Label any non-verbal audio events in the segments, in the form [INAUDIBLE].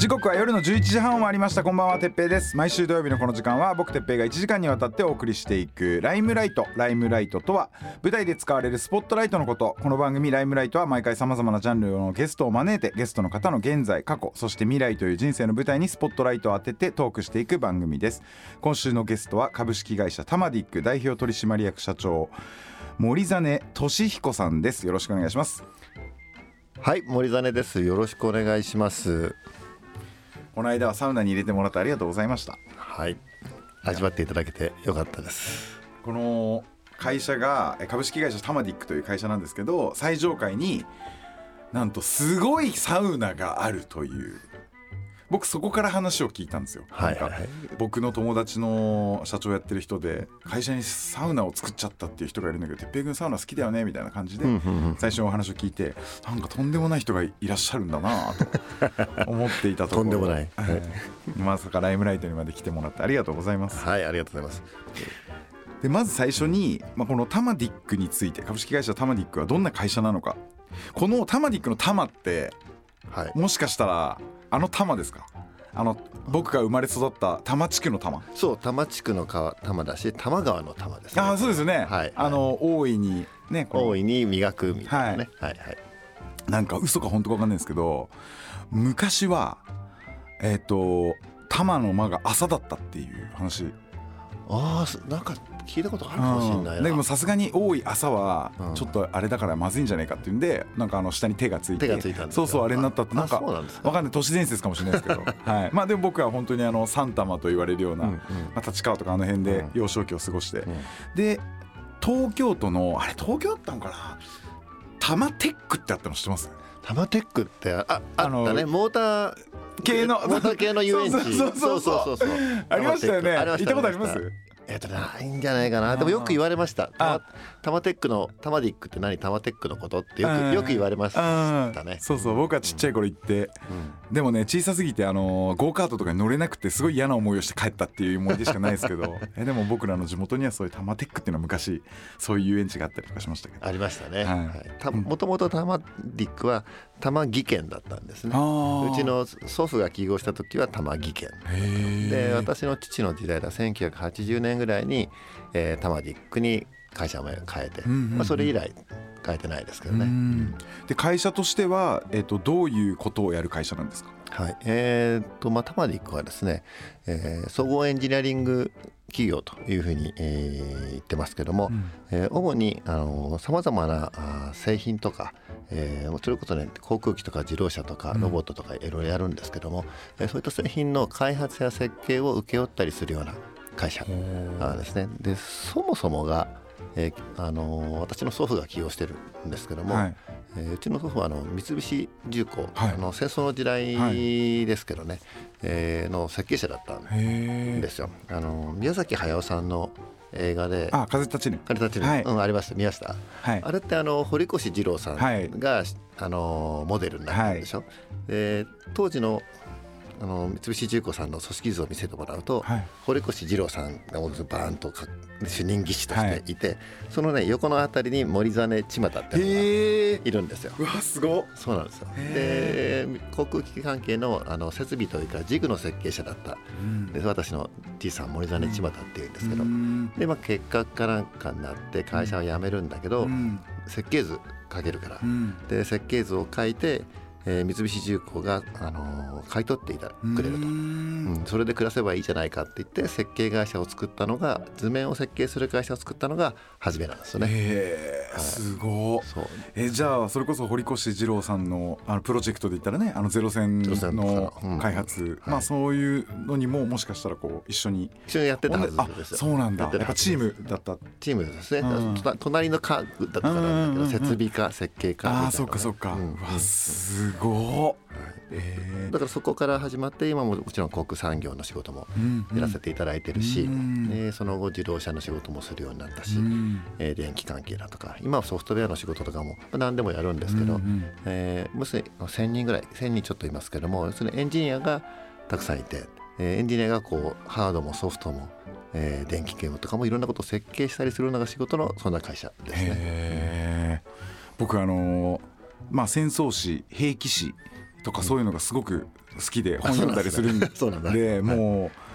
時刻は夜の11時半を回りました。こんばんはてっぺいです。毎週土曜日のこの時間は僕てっぺいが1時間にわたってお送りしていくライムライトライムライトとは舞台で使われるスポットライトのこと。この番組ライムライトは毎回さまざまなジャンルのゲストを招いてゲストの方の現在過去そして未来という人生の舞台にスポットライトを当ててトークしていく番組です。今週のゲストは株式会社タマディック代表取締役社長森実俊彦さんです。よろしくお願いします。はい森実です。よろしくお願いします。この間はサウナに入れてもらってありがとうございました。はい。味わっていただけてよかったです。この会社がえ株式会社タマディックという会社なんですけど最上階になんとすごいサウナがあるという僕そこから話を聞いたんですよ、はいはいはい。僕の友達の社長やってる人で会社にサウナを作っちゃったっていう人がいるんだけど「てっぺい君サウナ好きだよね」みたいな感じで最初のお話を聞いてなんかとんでもない人がいらっしゃるんだなと思っていたところ。とんでもない。はい。まさかライムライトにまで来てもらってありがとうございます。はいありがとうございます。でまず最初に、まあ、このタマディックについて株式会社タマディックはどんな会社なのか。このタマディックのタマってはい。もしかしたらあのタマですか？あの僕が生まれ育った多摩地区の多摩そう多摩地区の川多摩だし多摩川の多摩です、ね、ああそうですよね、はい。あの大いにね大いに磨くみたいなね。はい。はいなんか嘘か本当か分かんないんですけど昔はえっ、と多摩の間が朝だったっていう話。ああそなんか聞いたことあるかもしれないな、うん。でもさすがに多い朝はうん。ちょっとあれだからまずいんじゃないかっていうんでなんかあの下に手がついて手がついたんですよ。そうそうあれになったってなんかわかんない。都市伝説かもしれないですけど、[LAUGHS] はい、まあでも僕は本当にあの三玉と言われるような、まあ、立川とかあの辺でうん。幼少期を過ごして、ん。で東京都のあれ東京だったのかな？多摩テックってあったの知ってます？多摩テックってあああのったね。モーター系のモーター系の遊園地。[LAUGHS] そうそうそうそうそう。ありましたよね。行ったことあります？えっとないんじゃないかな。でもよく言われました。タマタマテックのタマディックって何タマテックのことってようん。くよく言われましたうん。ねそうそう。僕はちっちゃい頃行って、うん。でもね小さすぎてあのゴーカートとかに乗れなくてすごい嫌な思いをして帰ったっていう思い出しかないですけど。[LAUGHS] えでも僕らの地元にはそういうタマテックっていうのは昔そういう遊園地があったりとかしましたけど。ありましたね。はい。はい。たもともと多摩ディックは多摩技研だったんですね。うちの祖父が起業した時は多摩技研。へえで私の父の時代だ。1980年ぐらいに、えー、多摩ディックに会社名を変えて、うんうんうん。まあ、それ以来変えてないですけどうね。ん。で会社としては、えっとどういうことをやる会社なんですか？はい。えーとまあ、タマディックはですね、えー総合エンジニアリング企業というふうに、えー言ってますけども、うん。えー主にさまざまな製品とか、えーそれこそね航空機とか自動車とかうん。ロボットとかいろいろやるんですけども、えーそういった製品の開発や設計を請け負ったりするような会社あですね。でそもそもが、えーあのー私の祖父が起業してるんですけども、はいえーうちの祖父はあの三菱重工、はい。あの戦争の時代ですけどね、えーの設計者だったんですよ。あの宮崎駿さんの映画であ風立ちぬ「彼たちの」はい。うん、ありました。見ました？はい。あれってあの堀越二郎さんはい。が、あのモデルになってるでしょ、で当時のあの三菱重工さんの組織図を見せてもらうと、はい。堀越二郎さんがバーンとか主任技師としてい。て、そのね横のあたりに森実千又っていうのがいるんですよ。うわすごっ。そうなんですよ。へで航空機器関係のあの設備というかジグの設計者だった。で私のじいさん森実千又っていうんですけど、うん。でまあ結果かなんかになって会社を辞めるんだけど、うん。設計図書けるから、うん。で設計図を書いて、えー三菱重工が、あのー買い取っていたくれると。ううん。ん、それで暮らせばいいじゃないかって言って設計会社を作ったのが図面を設計する会社を作ったのが初めなんですよね。へえすごっ。そう。えじゃあそれこそ堀越二郎さんのあのプロジェクトで言ったらねあのゼロ戦のかうん。開発、はい。まあそういうのにももしかしたらこう一緒に。一緒にやってたはずあですよ。そうなんだ。やっぱチームだった。チームですね、うん。と隣の科だったから設備課設計課みたいなね。ああそっかそっか、うん。うわすごっ。えだからそこから始まって今ももちろん航空産業の仕事もーやらせていただいてるし、うんでその後自動車の仕事もするようになったし、うんえー電気関係だとか今はソフトウェアの仕事とかもまあ何でもやるんですけど、うんうん。えー、要するに1000人ぐらい1000人ちょっといますけども要するにエンジニアがたくさんいて、えーエンジニアがこうハードもソフトも、えー電気系もとかもいろんなことを設計したりするのが仕事のそんな会社ですね。僕あのーまあ戦争史兵器史とかそういうのがすごく好きで本読んだりするんで。[LAUGHS] もう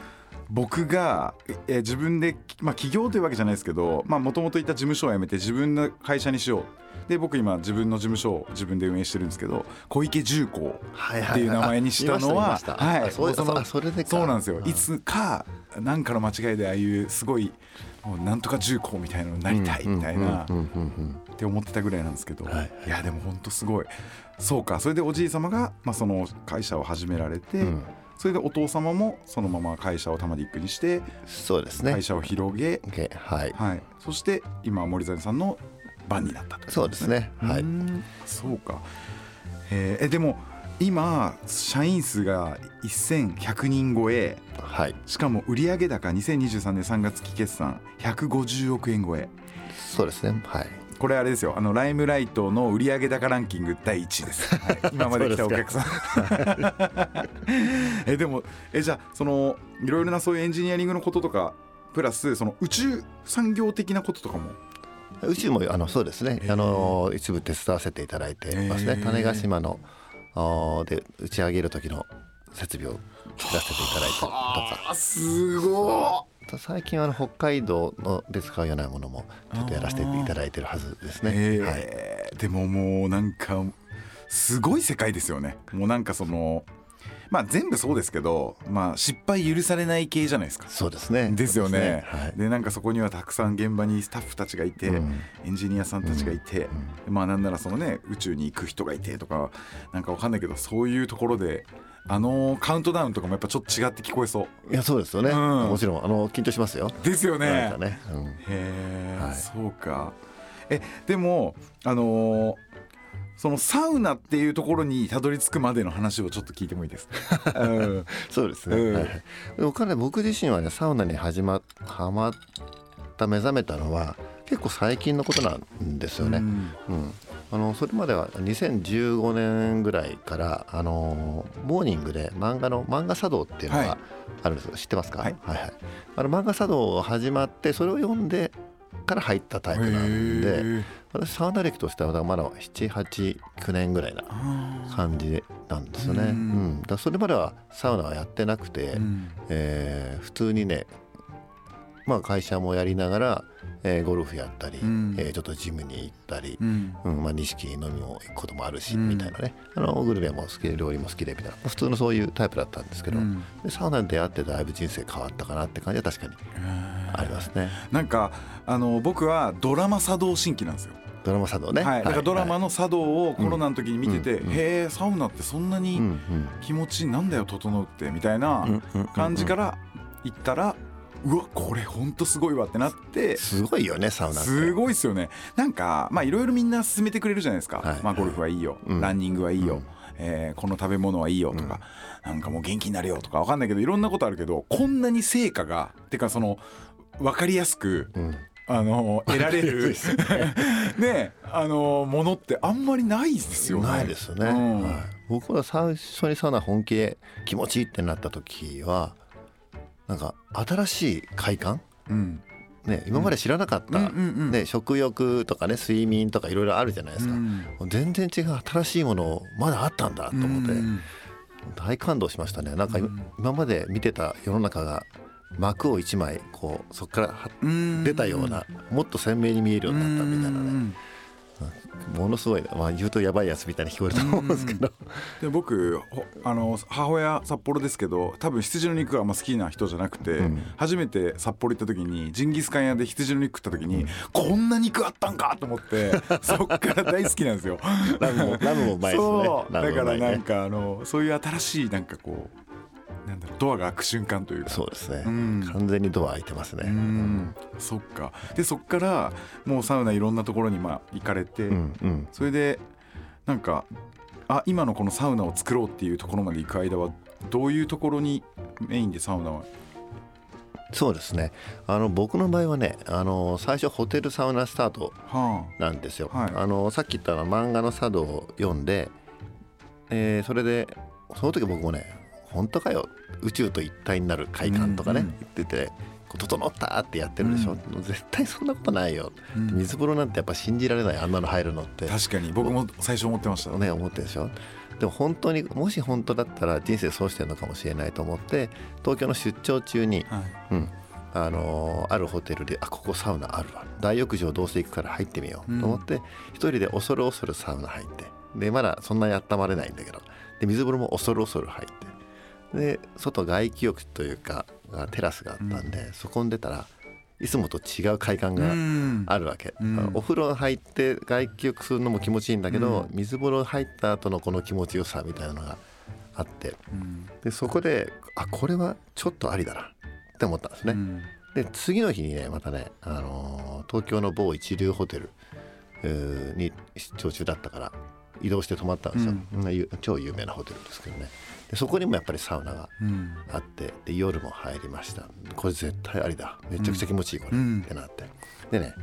僕がえ自分で、まあ、起業というわけじゃないですけどもともといた事務所を辞めて自分の会社にしよう。で僕今自分の事務所を自分で運営してるんですけど小池重工はいっていう名前にしたのははい。あそうなんですよ。うん。いつか何かの間違いでああいうすごいなんとか重工みたいなのになりたいみたいなって思ってたぐらいなんですけど、はいい、やでも本当すごいそうかそれでおじい様が、まあ、その会社を始められて、うんそれでお父様もそのまま会社を玉ディックにしてそうですね会。社を広げ、はい、はい、そして今森谷さんの番になったとそうですね。はい。そうかえーえでも今社員数が1100人超えはい。しかも売上高2023年3月期決算150億円超えそうですね。はい。これあれですよあのライムライトの売上高ランキング第1位です、はい、[LAUGHS] 今まで来たお客さん [LAUGHS] えでもえじゃあそのいろいろなそういうエンジニアリングのこととかプラスその宇宙産業的なこととかも？宇宙もあのそうですね。あの一部手伝わせていただいてますね。種子島ので打ち上げる時の設備を作らせていただいたりとか。あすご最近はあの北海道ので使うようなものもちょっとやらせていただいてるはずですね。えはい。ーでももうなんかすごい世界ですよねもうなんかそのまあ全部そうですけどまあ失敗許されない系じゃないですか。そうですね。ですよね。ですでなんかそこにはたくさん現場にスタッフたちがいて、うん。エンジニアさんたちがいて、まあなんならそのね宇宙に行く人がいてとかなんかわかんないけどそういうところであのカウントダウンとかもやっぱちょっと違って聞こえそはい。いやそうですよね。うん。もちろんあの緊張しますよ。うですよね。ね。うん。へえ、はい。そうか。えでもあのーそのサウナっていうところにたどり着くまでの話をちょっと聞いてもいいですか、うん。そうですね。うん。はい。はいでも彼僕自身はねサウナに始まはまった目覚めたのは結構最近のことなんですよね。うん。うん。あのそれまでは2015年ぐらいからあのモーニングで漫画の漫画茶道っていうのはい。があるんですよ、知ってますか、はい。はいはい。あの漫画茶道が始まってそれを読んでから入ったタイプなんへでー私サウナ歴としてはまだ789年ぐらいなあ感じなんですよね。ううん。んだそれまではサウナはやってなくて、ーうん。えー普通にね、まあ、会社もやりながら、えーゴルフやったり、うん。えーちょっとジムに行ったり、うん。うん。まあ、錦飲みも行くこともあるし、うん。みたいなね。あのグルメも好きで料理も好きでみたいな。普通のそういうタイプだったんですけど、うん。でサウナに出会ってだいぶ人生変わったかなって感じは確かにありますね。なんかあの僕はドラマ茶道新規なんですよ、ドラマ茶道ね、はい、だからドラマの、の茶道をコロナの時に見てて、うんうんへえサウナってそんなにうんうん気持ちいいなんだよ整うってみたいなうんうんうんうん。感じから行ったらうわこれほんとすごいわってなってすごいよねサウナすごいっすよね。なんかまあいろいろみんな勧めてくれるじゃないですか、はい。まあゴルフはいいよ、うん。ランニングはいいよ、うん。えーこの食べ物はいいよとか、なんかもう元気になれよとかわかんないけどいろんなことあるけどこんなに成果がてかその分かりやすくうんあの [LAUGHS] 得られる。[LAUGHS] ねあのものってあんまりないですよね。ないですよね、うん。はい、僕は最初にサウナ本気で気持ちいいってなった時はなんか新しい快感？うん。ね今まで知らなかった、うん。うんうんね、食欲とかね睡眠とかいろいろあるじゃないですか、うん。全然違う新しいものまだあったんだと思って、うん大感動しましたね。なんか今まで見てた世の中が幕を一枚こうそこから出たような、もっと鮮明に見えるようになったみたいなね、うん。ものすごい、まあ、言うとやばいやつみたいに聞こえると思うんですけど、で僕ほあの母親札幌ですけど多分羊の肉があんま好きな人じゃなくて、うん。初めて札幌行った時にジンギスカン屋で羊の肉食った時に、こんな肉あったんかと思って [LAUGHS] そっから大好きなんですよ。ラムもラムもですね。そう。だからなんかあのそういう新しいなんかこうなんだドアが開く瞬間というか。そうですね、うん。完全にドア開いてますね、うん。そっか。でそっからもうサウナいろんなところにまあ行かれて、うんうん。それでなんかあ今のこのサウナを作ろうっていうところまで行く間はどういうところにメインでサウナは？そうですね。あの僕の場合はねあの最初ホテルサウナスタートはなんですよ、はい。あのさっき言った漫画の茶道を読んで、えーそれでその時僕もね本当かよ？宇宙と一体になる快感とかね、うんうん。言ってて整ったってやってるでしょ、うん。絶対そんなことないよ、あ、うん。水風呂なんてやっぱ信じられないあんなの入るのって。確かに。僕も最初思ってました。ね思ってるでしょ？でも本当にもし本当だったら人生そうしてるのかもしれないと思って東京の出張中に、はい。うんあのーあるホテルであここサウナあるわ。大浴場どうせ行くから入ってみようと思って、一人で恐る恐るサウナ入って。でまだそんなに温まれないんだけど。で水風呂も恐る恐る入ってで外外気浴というかがテラスがあったんで、そこに出たらいつもと違う快感がうん。あるわけ、うん。お風呂入って外気浴するのも気持ちいいんだけど、う水風呂入った後のこの気持ちよさみたいなのがあって。うん。でそこであこれはちょっとありだなって思ったんですね、うん。で次の日にねまたね、あのー東京の某一流ホテルえーに出張中だったから移動して泊まったんですよ、まあゆ超有名なホテルですけどね。でそこにもやっぱりサウナがうん。あってで夜も入りました。これ絶対ありだ。めちゃくちゃ気持ちいいこれ、うん。ってなって。でね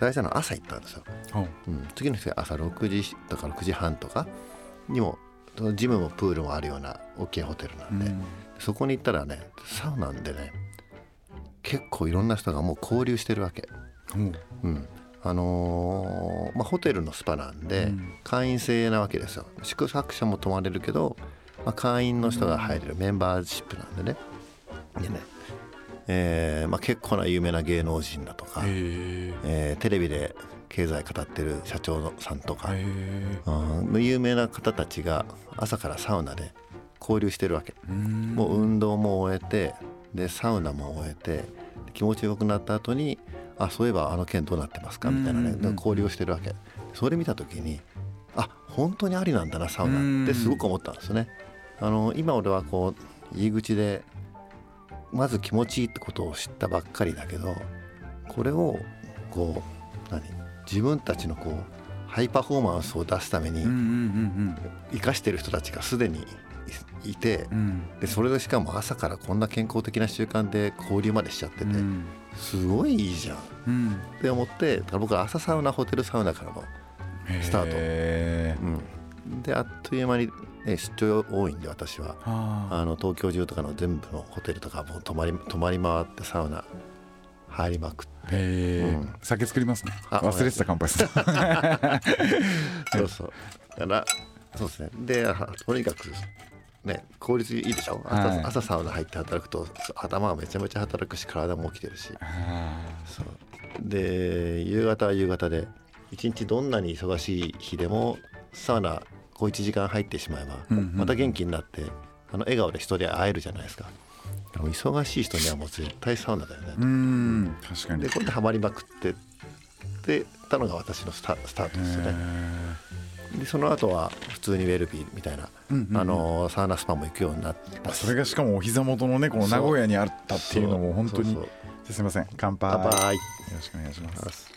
大事なのは朝行ったんですよ、ほう。うん、次の日が朝6時とか6時半とかにもジムもプールもあるような大きいホテルなんで、うん。そこに行ったらねサウナでね結構いろんな人がもう交流してるわけ、ほう。うんあのーまあ、ホテルのスパなんで、うん。会員制なわけですよ。宿泊者も泊まれるけど、まあ、会員の人が入れるメンバーシップなんでね。でね、えーまあ、結構な有名な芸能人だとか、へええーテレビで経済語ってる社長さんとか、うん有名な方たちが朝からサウナで交流してるわけ、うん。もう運動も終えてでサウナも終えて気持ちよくなった後にあそういえばあの件どうなってますか？みたいなね、交流をしてるわけ。それ見た時にあ本当にありなんだなサウナ。ってすごく思ったんですね。あの今俺はこう入り口でまず気持ちいいってことを知ったばっかりだけどこれをこう何？自分たちのこうハイパフォーマンスを出すために生かしてる人たちがすでにいいてでそれでしかも朝からこんな健康的な習慣で交流までしちゃってて、うんすごいいいじゃん。っうんて思って僕は朝サウナホテルサウナからの、スタート。へうん、であっという間に、ね、出張多いんで私は。ああの東京中とかの全部のホテルとかもう泊まり泊まり回ってサウナ入りまくって。うん。酒作りますね。あ忘れてた乾杯する。[LAUGHS] そうそう。だからそうですね。ではとにかくね効率いいでしょ？朝,、はい。朝サウナ入って働くと頭がめちゃめちゃ働くし体も起きてるし。あそう。で夕方は夕方で一日どんなに忙しい日でもサウナこう1時間入ってしまえば、うんうんまた元気になってあの笑顔で人で会えるじゃないですか。でも忙しい人にはもう絶対サウナだよね、ーうん確かに。でこれでハマりまくってってたのが私のスタスタートですよねでその後は普通にウェルビーみたいな、うんうんうん。あのサウナスパも行くようになった。しそれがしかもお膝元のねこの名古屋にあったっていうのも本当にすみません。乾杯。乾杯。よろしくお願いします。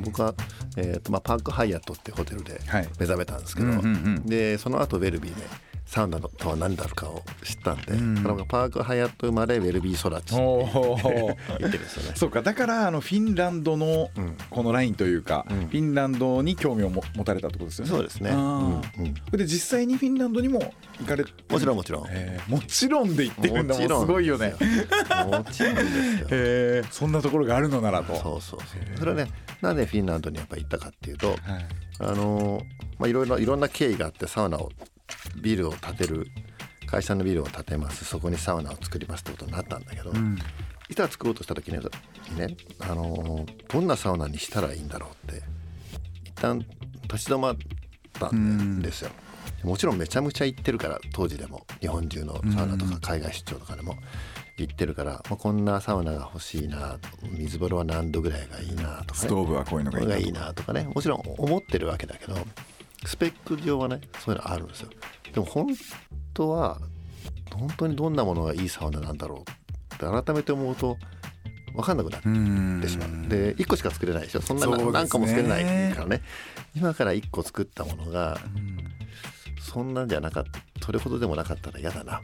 僕は、えーとまあ、パークハイアットってホテルではい。目覚めたんですけど、うんうんうん。でその後ウェルビーでサウナとは何だろうかを知ったんで、ん。だから僕パークハイアット生まれウェルビー育ちおお言ってるんですよね。そうかだからあのフィンランドのうん。このラインというか、うん。フィンランドに興味をも持たれたってことですよね。そうですね、うんで実際にフィンランドにも行かれて。もちろんもちろん。えーもちろんで言ってるんだもんすごいよね。もちろんですよ。[LAUGHS] へえそんなところがあるのならと。そうそうそう。それはねなんでフィンランドにやっぱ行ったかっていうとはい。あのーまあいろいろいろんな経緯があってサウナをビルを建てる会社のビルを建てますそこにサウナを作りますってことになったんだけど、うん。いざ作ろうとした時にねあのーどんなサウナにしたらいいんだろうって一旦立ち止まったんですよ。もちろんめちゃめちゃ行ってるから当時でも日本中のサウナとか海外出張とかでも行ってるから、まあ、こんなサウナが欲しいな水風呂は何度ぐらいがいいなとかね。ストーブはこういうのがいいなとかね。もちろん思ってるわけだけどスペック上はねそういうのあるんですよ。でも本当は本当にどんなものがいいサウナなんだろうって改めて思うと分分かんなくなってしまうで1個しか作れないでしょそんな何個も作れないから。ね今から1個作ったものがそんなんじゃなかった。それほどでもなかったら嫌だな。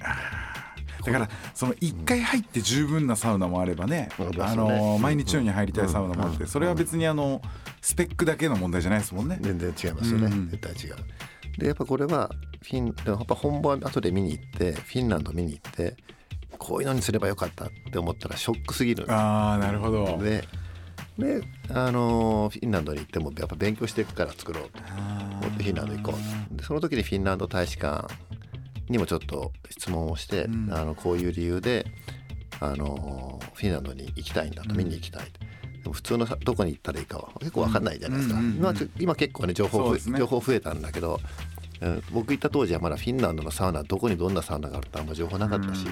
だからその1回入って十分なサウナもあればね、うん。あの毎日のように入りたいサウナもあってそれは別にあのスペックだけの問題じゃないですもんね。全然違いますよね、うん。絶対違う。でやっぱこれはフィンやっぱ本場後で見に行ってフィンランド見に行ってこういうのにすればよかったって思ったらショックすぎる。ああなるほど。でであのフィンランドに行ってもやっぱ勉強していくから作ろうと。思ってフィンランド行こう。でその時にフィンランド大使館にもちょっと質問をして、うん。あのこういう理由であのフィンランドに行きたいんだと見に行きたいと。でも普通のさどこに行ったらいいかは結構分かんないじゃないですか、うんうんうんうん。今結構ね情報ね。情報増えたんだけど、うん僕行った当時はまだフィンランドのサウナどこにどんなサウナがあるってあんま情報なかったし、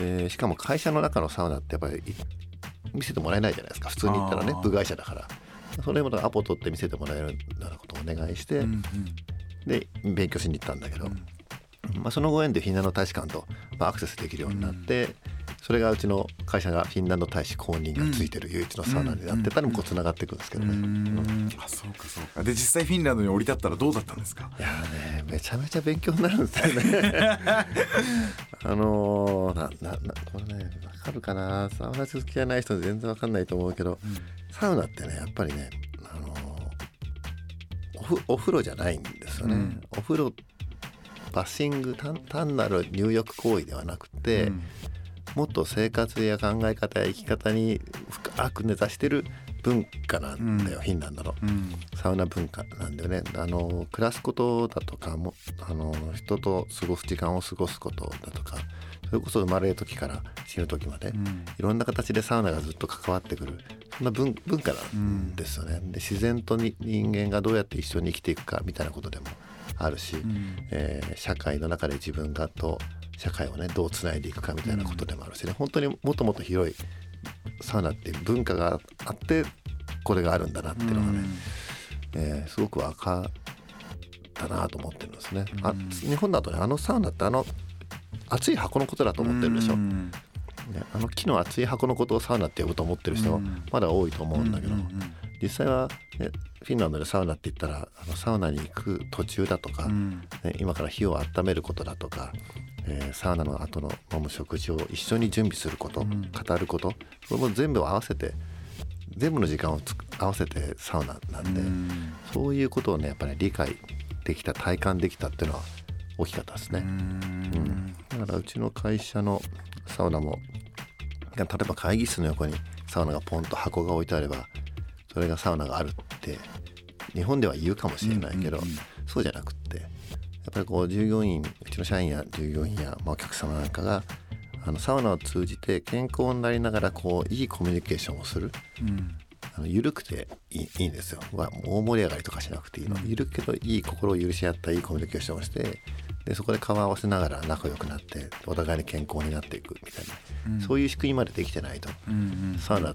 えーしかも会社の中のサウナってやっぱりい見せてもらえないじゃないですか。普通に行ったらね部外者だから。それもアポ取って見せてもらえるようなことをお願いして、うんうん。で勉強しに行ったんだけど、まあ、そのご縁でフィンランド大使館と、まあ、アクセスできるようになって、それがうちの会社がフィンランド大使公認がついてる唯一のサウナになってたりもこうつながっていくんですけどね。ううん。んあそうかそうか。で実際フィンランドに降り立ったらどうだったんですか？いやーねめちゃめちゃ勉強になるんですよね。[LAUGHS] あのーなななこれねわかるかな？サウナ好きじゃない人は全然わかんないと思うけど、サウナってねやっぱりね、あのーおふお風呂じゃないんですよね。うん。お風呂バッシング単単なる入浴行為ではなくて、うんもっと生活や考え方や生き方に深く根ざしてる文化なんだよ、うん。フィンランドの。うん。サウナ文化なんだよね。あの暮らすことだとかもあの人と過ごす時間を過ごすことだとかそれこそ生まれる時から死ぬ時まで、うん。いろんな形でサウナがずっと関わってくるそんな文文化なんですよね。で自然とに人間がどうやって一緒に生きていくかみたいなことでもあるし、ん。えー社会の中で自分がと社会をねどうつないでいくかみたいなことでもあるしね、本当にもっともっと広いサウナっていう文化があってこれがあるんだなっていうのがね、えーすごく分かったなと思ってるんですね。あ日本だとねあのサウナってあの熱い箱のことだと思ってるでしょ。うん。ね、あの木の厚い箱のことをサウナって呼ぶと思ってる人うん。まだ多いと思うんだけど、うんうん実際は、ね、フィンランドでサウナって言ったらあのサウナに行く途中だとか、うん。ね、今から火を温めることだとか、えーサウナの後の飲む食事を一緒に準備すること、ん。語ることそれも全部合わせて全部の時間を合わせてサウナなんで、うん。そういうことをねやっぱり、理解できた体感できたっていうのは大きかったですね。うん。だからうちの会社のサウナも例えば会議室の横にサウナがポンと箱が置いてあればそれがサウナがあるって日本では言うかもしれないけど、うんうんうん。そうじゃなくってやっぱりこう従業員うちの社員や従業員や、まあ、お客様なんかがあのサウナを通じて健康になりながらこういいコミュニケーションをする。うん。あの緩くていいいいんですよ、まあ、大盛り上がりとかしなくていいの、緩くけどいい心を許し合ったいいコミュニケーションをしてでそこで顔を合わせながら仲良くなってお互いに健康になっていくみたいな、そういう仕組みまでできてないと、うんうん。サウナ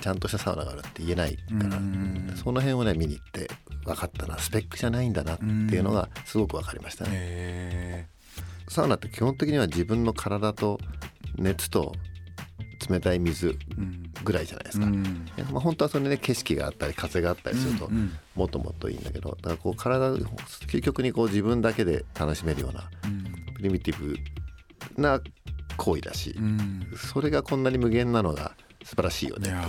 ちゃんとしたサウナがあるって言えないから、うん。その辺をね見に行って分かったなスペックじゃないんだなっていうのがすごく分かりましたね。へサウナって基本的には自分の体と熱と冷たい水ぐらいじゃないですか。うん。まあ、本当はそれでね景色があったり風があったりするともっともっといいんだけどだからこう体究極にこう自分だけで楽しめるようなプリミティブな行為だし、うん。それがこんなに無限なのが素晴らしいよねいや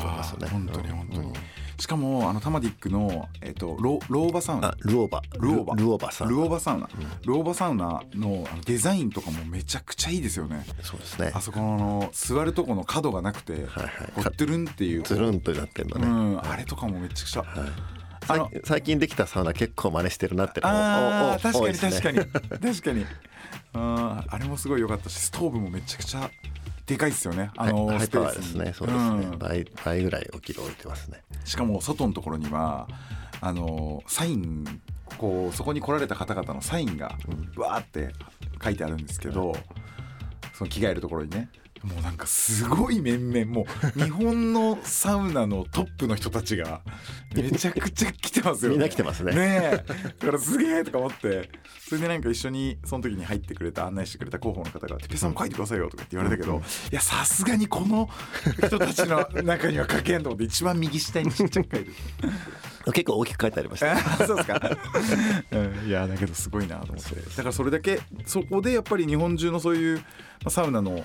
本当に本当に、うん。しかもあのタマディックの、えっと、ロローバサウナ。あルオーバ。ルオーバ。ルオーバさんルオーバサウナ、ルオーバサウナのあのデザインとかもめちゃくちゃいいですよね。そうですね。あそこのあの座るとこの角がなくて、はいはい。こうトゥルンっていう。つるんとなってるのうね、ん、あれとかもめちゃくちゃ、はい。最最近できたサウナ結構真似してるなって。あーおお確かに確かに。確かに。あーあれもすごい良かったしストーブもめちゃくちゃでかいですよね。あのはい。ハイスペース。ですね。そうですね、ん。倍倍ぐらい大きく置いてますね。しかも外のところにはあのサインこうそこに来られた方々のサインがわーって書いてあるんですけど、その着替えるところにねもうなんかすごい面々もう日本のサウナのトップの人たちがめちゃくちゃ来てますよね。みんな来てますね。ねえ。だからすげえとか思って。それでなんか一緒にその時に入ってくれた案内してくれた広報の方が「てっぺいさんも書いてくださいよ」とかって言われたけど、いやさすがにこの人たちの中には書けんと思って一番右下にちっちゃく書いて結構大きく書いてありました。[LAUGHS] あそうですか、うん、いやだけどすごいなと思って。だからそれだけそこでやっぱり日本中のそういうまあサウナの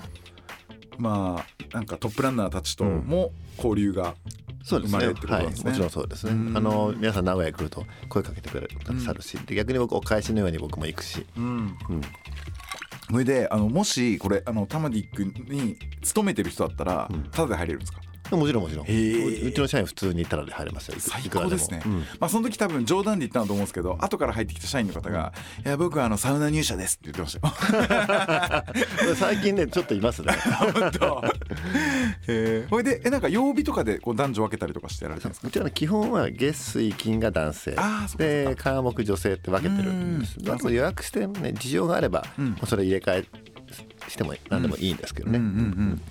まあなんかトップランナーたちとも交流が、生まれるってことはいなんですね。もちろんそうですね。うん。あの皆さん名古屋に来ると声かけてくれるさるし、で逆に僕お返しのように僕も行くし、うん。うん、それであのもしこれあのタマディックに勤めてる人だったら、うん。タダで入れるんですか？もちろんもちろん。うちの社員普通にタダで入れますよ。最高ですね、うん。まあその時多分冗談で言ったんだと思うんですけど後から入ってきた社員の方が「いや僕はあのサウナ入社です」って言ってましたよ。[LAUGHS] 最近ねちょっといますね。[LAUGHS] 本当。[LAUGHS] へえ。これでえなんか曜日とかでこう男女分けたりとかしてやられてるんですか？うちはね基本は月水金が男性。で火木女性って分けてるんです。うん。あと予約してね事情があれば、うん。もうそれ入れ替えしても何でもいいんですけどね、うんうんうん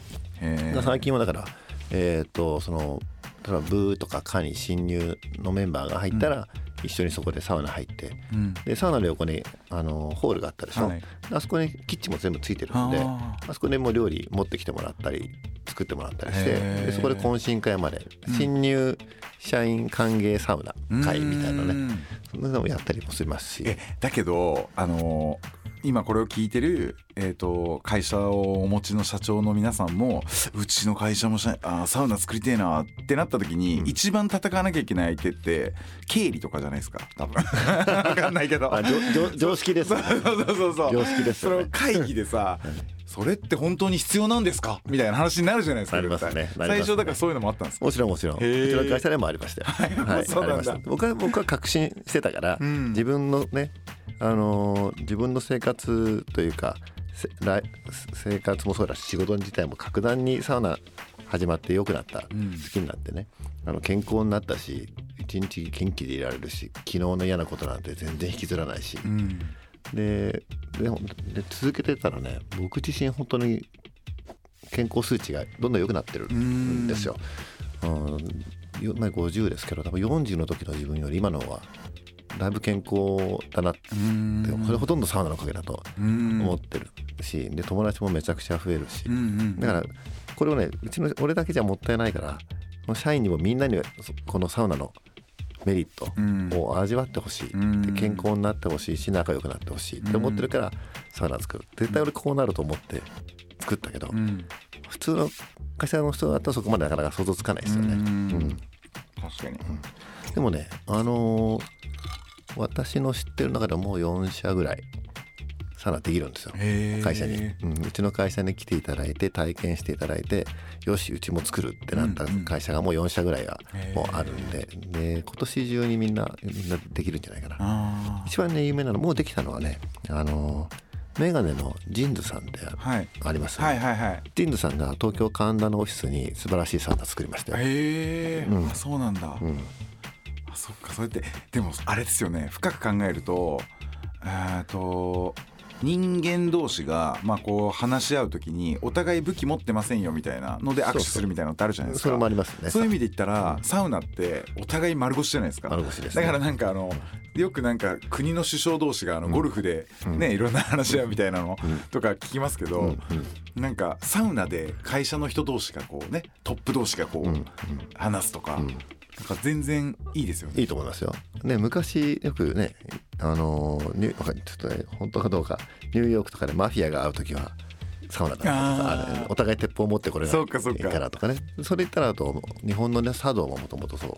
へえ。最近はだからえっ、とその例えばブーとかカに新入のメンバーが入ったら、一緒にそこでサウナ入ってうん。でサウナの横にあのホールがあったでしょ、はい。あそこにキッチンも全部ついてるんでああそこでもう料理持ってきてもらったり作ってもらったりしてでそこで懇親会までうん。新入社員歓迎サウナ会みたいなね。うん。そんなのもやったりもしますし。えだけどあのー今これを聞いてる、えー、と会社をお持ちの社長の皆さんもうちの会社も社あーサウナ作りてえなってなった時に、うん。一番戦わなきゃいけない相手って経理とかじゃないですか。多分。[LAUGHS] 分かんないけど。あ常識です。そうそうそうそうそう。常識ですね。の会議でさそれって本当に必要なんですか？みたいな話になるじゃないですかなりますね。最初だからそういうのもあったんですか？もちろんもちろん。うちの会社でもありましたよ。はいそうなんだ。僕は僕は確信してたから、うん。自分のねあのー自分の生活というか生活もそうだし仕事自体も格段にサウナ始まって良くなった、うん。好きになってね。あの健康になったし一日元気でいられるし昨日の嫌なことなんて全然引きずらないし、うん。ででで続けてたらね僕自身本当に健康数値がどんどん良くなってるんですよ。うん、よまあ50ですけど多分40の時の自分より今の方がだいぶ健康だなってうん。これほとんどサウナのおかげだとうん。思ってるしで友達もめちゃくちゃ増えるしうんうん。だからこれをねうちの俺だけじゃもったいないから社員にもみんなにそこのサウナのメリットうん。を味わってほしい、うん。で健康になってほしいし仲良くなってほしいって思ってるからサウナ作る。絶対俺こうなると思って作ったけど、うん。普通の会社の人だとそこまでなかなか想像つかないですよね。うん。うん。確かに。でもねあのー私の知ってる中ではもう4社ぐらいサウナできるんですよ。会社に、うん、うちの会社に来ていただいて体験していただいてよしうちも作るってなった会社がもう4社ぐらいはもうあるんで。で今年中にみんなみんなできるんじゃないかな。あ一番ね有名なのもうできたのはねあのーメガネのジンズさんってありますよね、はいはいはい。ジンズさんが東京神田のオフィスに素晴らしいサウナ作りましたよ、へえ、うん。あそうなんだ、うん、あそっかそれってでもあれですよね。深く考えるとえーと人間同士がまあこう話し合うときにお互い武器持ってませんよみたいなので握手するみたいなのってあるじゃないですか。それもありますね。そういう意味で言ったらサウナってお互い丸腰じゃないですか。丸腰ですね。だからなんかあのよくなんか国の首相同士があのゴルフでね、いろんな話し合うみたいなのとか聞きますけど、うん。うん。なんかサウナで会社の人同士がこうねトップ同士がこう、うん。うん。話すとか、うんなんか全然いいですよね。いいと思いますよ。ね昔よくねあのーニュちょっとね本当かどうか。ニューヨークとかでマフィアが会う時はサウナだとかお互い鉄砲持ってこれそうかそうか。いいからとかね。それ言ったらあと日本のね茶道ももともとそう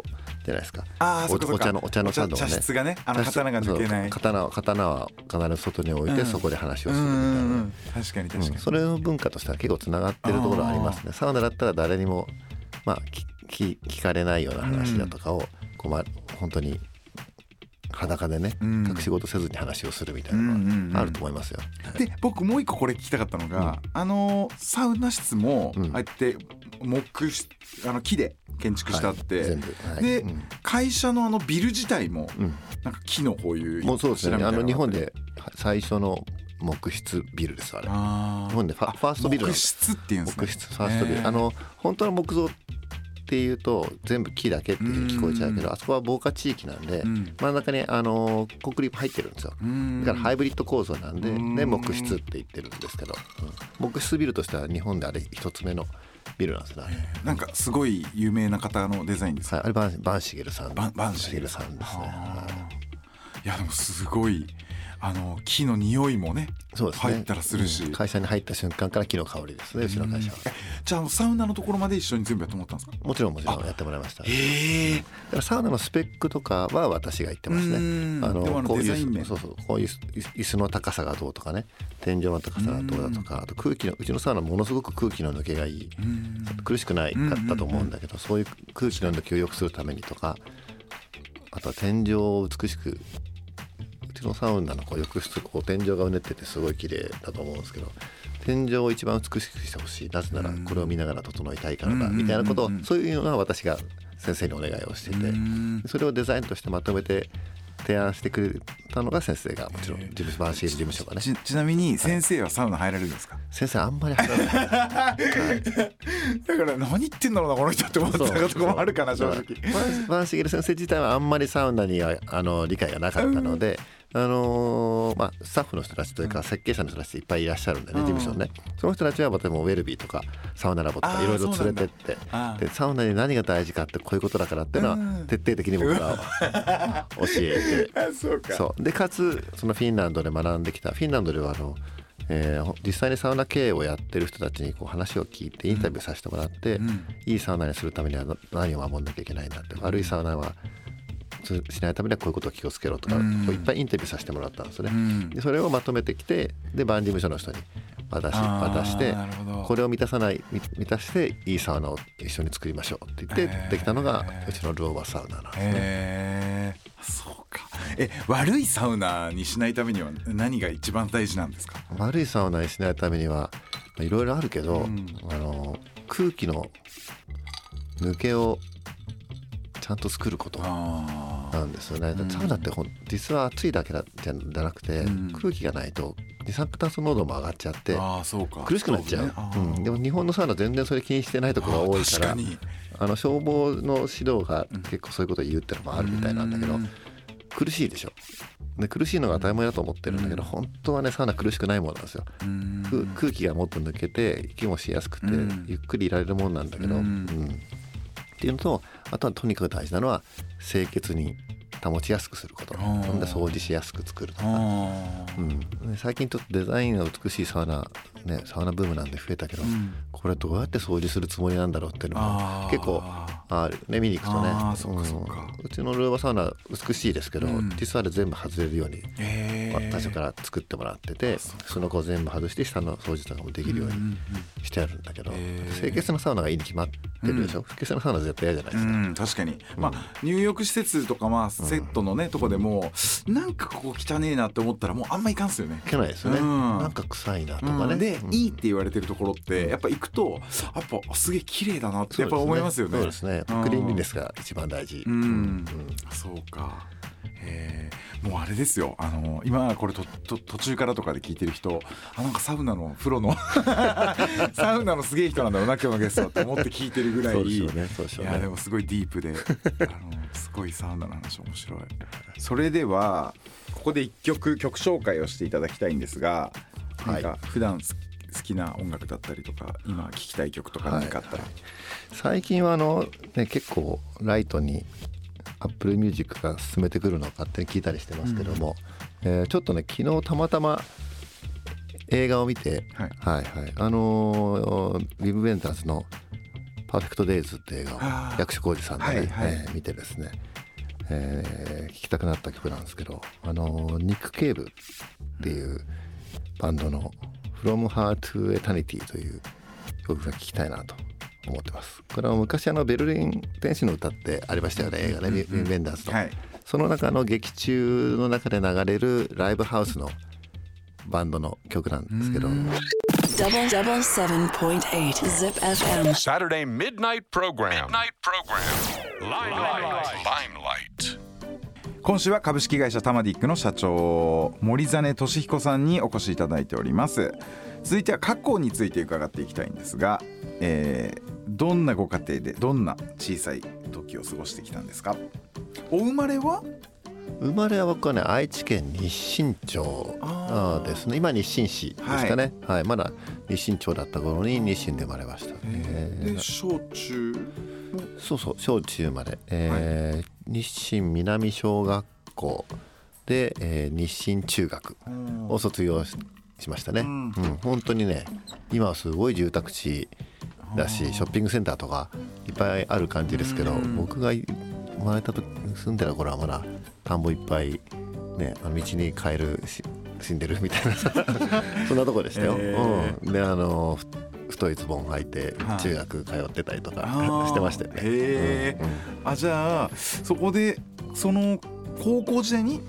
じゃないですか。ああ、おお茶のお茶の茶道ね。茶室がね、あの刀が抜けない。そう刀は刀は必ず外に置いて、うん。そこで話をするみたいな。確かに確かに。うん。それの文化としては結構つながってるところはありますね。サウナだったら誰にもまあ聞かれないような話だとかを、こうまあ本当に裸でね、うん。隠し事せずに話をするみたいなうんうんうんのはあると思いますよ。で僕もう一個これ聞きたかったのが、あのサウナ室もうん。ああやって木しあの木で建築してあって、はい。全部、はい。でうん。会社のあのビル自体もうん。なんか木のこういうもうそうですね。あの日本で最初の木質ビルですあれ。あ日本でファーストビル木質っていうんですね。木質ファーストビル、あの本当の木造っていうと全部木だけって聞こえちゃうけうんどあそこは防火地域なんで、うん。真ん中にあのコンクリート入ってるんですよ。うん。だからハイブリッド構造なんでうん。で木質って言ってるんですけど、うん。木質ビルとしては日本であれ一つ目のビルなんですね、なんかすごい有名な方のデザインですか？はい、あれバンバンシゲルさん。バンバンシゲルさん。ですね、いやでもすごいあの木の匂いもねそうですね。入ったらするし。うん。会社に入った瞬間から木の香りですねうちの会社は。じゃあサウナのところまで一緒に全部やってもらったんですか？もちろんもちろんやってもらいました。だえ。えからサウナのスペックとかは私が言ってますね。うん。あのこういうそうそうこういう椅子の高さがどうとかね。天井の高さがどうだとか。あと空気のうちのサウナものすごく空気の抜けがいい。苦しくないかったと思うんだけどそういう空気の抜けを良くするためにとか。あとは天井を美しくのサウナのこう浴室こう天井がうねっててすごい綺麗だと思うんですけど天井を一番美しくしてほしい。なぜならこれを見ながら整いたいからだ。みたいなことをそういうのは私が先生にお願いをしていてそれをデザインとしてまとめて提案してくれたのが先生がもちろん事務所バンシール事務所がね。ちちなみに先生はサウナ入られるんですか、先生あんまり入らない。[LAUGHS] だから何言ってんだろうなこの人って思ってたところもあるかな正直。バンシゲル先生自体はあんまりサウナにはあの理解がなかったので、あのーまあ、スタッフの人たちというか設計者の人たちいっぱいいらっしゃるんでね、うん。事務所にね。その人たちは例えばウェルビーとかサウナラボとかいろいろ連れてってでサウナに何が大事かってこういうことだからっていうのはうん。徹底的に僕らは [LAUGHS] 教えて。あそうか。そう。でかつそのフィンランドで学んできたフィンランドではあの、えーほ実際にサウナ経営をやってる人たちにこう話を聞いてインタビューさせてもらって、ん。いいサウナにするためにはな何を守んなきゃいけないんだって悪いサウナはつしないためにはこういうことを気をつけろとか、うん。こういっぱいインタビューさせてもらったんですね。ん。でそれをまとめてきてでバン事務所の人に渡し渡してこれを満たさない満満たしていいサウナを一緒に作りましょうって言ってできたのがうちのルオーバサウナなんですね。へえそうか。え悪いサウナにしないためには何が一番大事なんですか？悪いサウナにしないためにはまあいろいろあるけど、うん。あの空気の抜けをちゃんと作ること。あなんですよね。うん。サウナってほん実は暑いだけだじゃなくて、うん。空気がないと二酸化炭素濃度も上がっちゃって苦しくなっちゃう。そね。うん、でも日本のサウナ全然それ気にしてないところが多いからあの消防の指導が結構そういうことを言うってのもあるみたいなんだけど、うん。苦しいでしょ。で苦しいのが当たり前だと思ってるんだけど、うん。本当はねサウナ苦しくないものなんですよ。うん。空空気がもっと抜けて息もしやすくて、うん。ゆっくりいられるもんなんだけど、うん。うん。っていうのとあとはとにかく大事なのは清潔に保ちやすくすること。なんで掃除しやすく作るとか、あうん、で最近ちょっとデザインが美しいサウナねサウナブームなんで増えたけど、ん。これどうやって掃除するつもりなんだろうっていうのも結構あるね見に行くとね。あーそっかそっか。うん。うちのルーバサウナ美しいですけど、うん。実はあれ全部外れるようにへえ最初から作ってもらっててその子を全部外して下の掃除とかもできるようにしてあるんだけど、清潔なサウナがいいに決まってるでしょ、不潔なサウナ絶対嫌じゃないですか、うん、確かに、まあ入浴施設とかまあセットのね、とこでもなんかここ汚ねえなって思ったらもうあんま行かんすよね。いけないですよね、うん。なんか臭いなとかね、うんいいって言われてるところってやっぱ行くとやっぱすげえ綺麗だなってやっぱ思いますよね。そうですね。うん。クリーンネスが一番大事、うん、そうか。え。ーもうあれですよ。あの今これとと途中からとかで聞いてる人あなんかサウナのプロの [LAUGHS] サウナのすげえ人なんだろうな今日のゲストはって思って聞いてるぐらい。ね。いやでもすごいディープであのすごいサウナの話面白い。それではここで一曲曲紹介をしていただきたいんですがはい。なんか普段きな音楽だったりとか今聴きたい曲とか何かあったら、最近はあの、ね、結構ライトに Apple Music が進めてくるのを勝手に聞いたりしてますけども、えーちょっとね昨日たまたま映画を見て、はい。はいはい。あのービブ・ベンターズの「パーフェクト・デイズ」って映画を役所広司さんでね、はいはい。えー見てですね、えー聴きたくなった曲なんですけど、あのーニック・ケーブっていうバンドの「From Heart to という曲が聴きたいなと思ってます。これは昔あのベルリン天使の歌ってありましたよね、映画ね、ウん、ンベンダースと、はい。その中の劇中の中で流れるライブハウスのバンドの曲なんですけど。Saturday Midnight Program. Midnight Program. Limelight. Limelight. Limelight. 今週は株式会社タマディックの社長森実俊彦さんにお越しいただいております。続いては過去について伺っていきたいんですが、えーどんなご家庭でどんな小さい時を過ごしてきたんですか？お生まれは？生まれは僕はね愛知県日清町ですね。今日清市ですかね、はい。まだ日清町だった頃に日清で生まれました、えーで小中？そうそう小中まで、えー日清南小学校で、えー日清中学を卒業ししましたね、うん。本当にね今はすごい住宅地だしショッピングセンターとかいっぱいある感じですけど僕が生まれた時住んでた頃はまだ田んぼいっぱいねあの道にカエルし死んでるみたいな [LAUGHS] そんなとこでしたよ、へうん、であのふ太いズボン履いてはい。中学通ってたりとかあー。してましたよね。へー。うんうんあじゃあそこでその高校時代に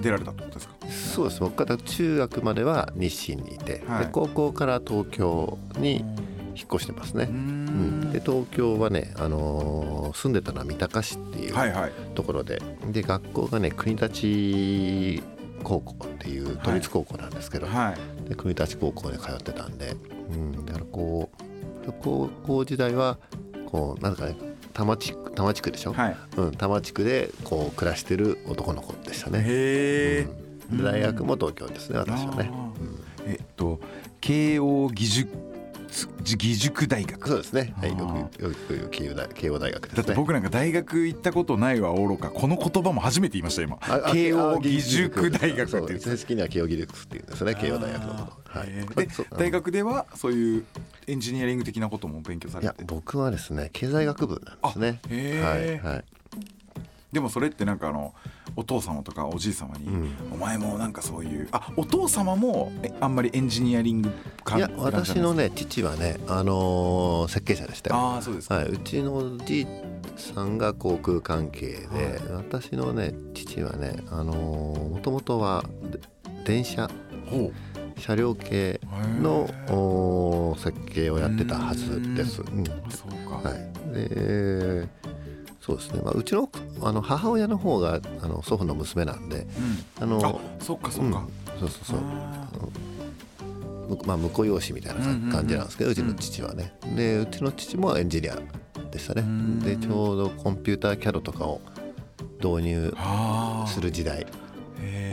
出られたってことですか？そうです。僕から中学までは日清にいて、はい。で高校から東京に引っ越してますね、うん。で東京はね、あのー住んでたのは三鷹市っていうはいはい。ところで、で学校がね国立高校っていう都立高校なんですけど、はいで国立高校で通ってたんで、うん、だからこう高校時代はこうなんかね多摩地区多摩地区でしょ、はい。うん、多摩地区でこう暮らしてる男の子でしたね。へえ、うん。で大学も東京ですね私はね。えっと慶応義塾義塾大学そうですね。はい、よあくよく言う慶応大慶応大学ですね。だって僕なんか大学行ったことないはおろかこの言葉も初めて言いました今慶応あ義塾大学ってそう正式には慶応義塾っていうんですね。慶応大学のこと。はい。で大学ではそういうエンジニアリング的なことも勉強さいやれて僕はですね経済学部なんですね。はいはい。でもそれってなんかあのお父様とかおじい様に、うん。お前もなんかそういうあお父様もえあんまりエンジニアリングかいや私のね父はねあのー設計者でしたよ。ああそうですか、はい。うちのおじいさんが航空関係で、私のね父はねあのもともとはで電車ほ車両系のお設計をやってたはずです。うん。うそうか、はい、でそうですね、まあ、うちのあの母親の方があの祖父の娘なんであのあそっかそっか、うん。そうそうそう。まあ婿養子みたいなうんうんうん感じなんですけど、うちの父はね。でうちの父もエンジニアでしたね。ん。でちょうどコンピューター CAD とかを導入あする時代。へ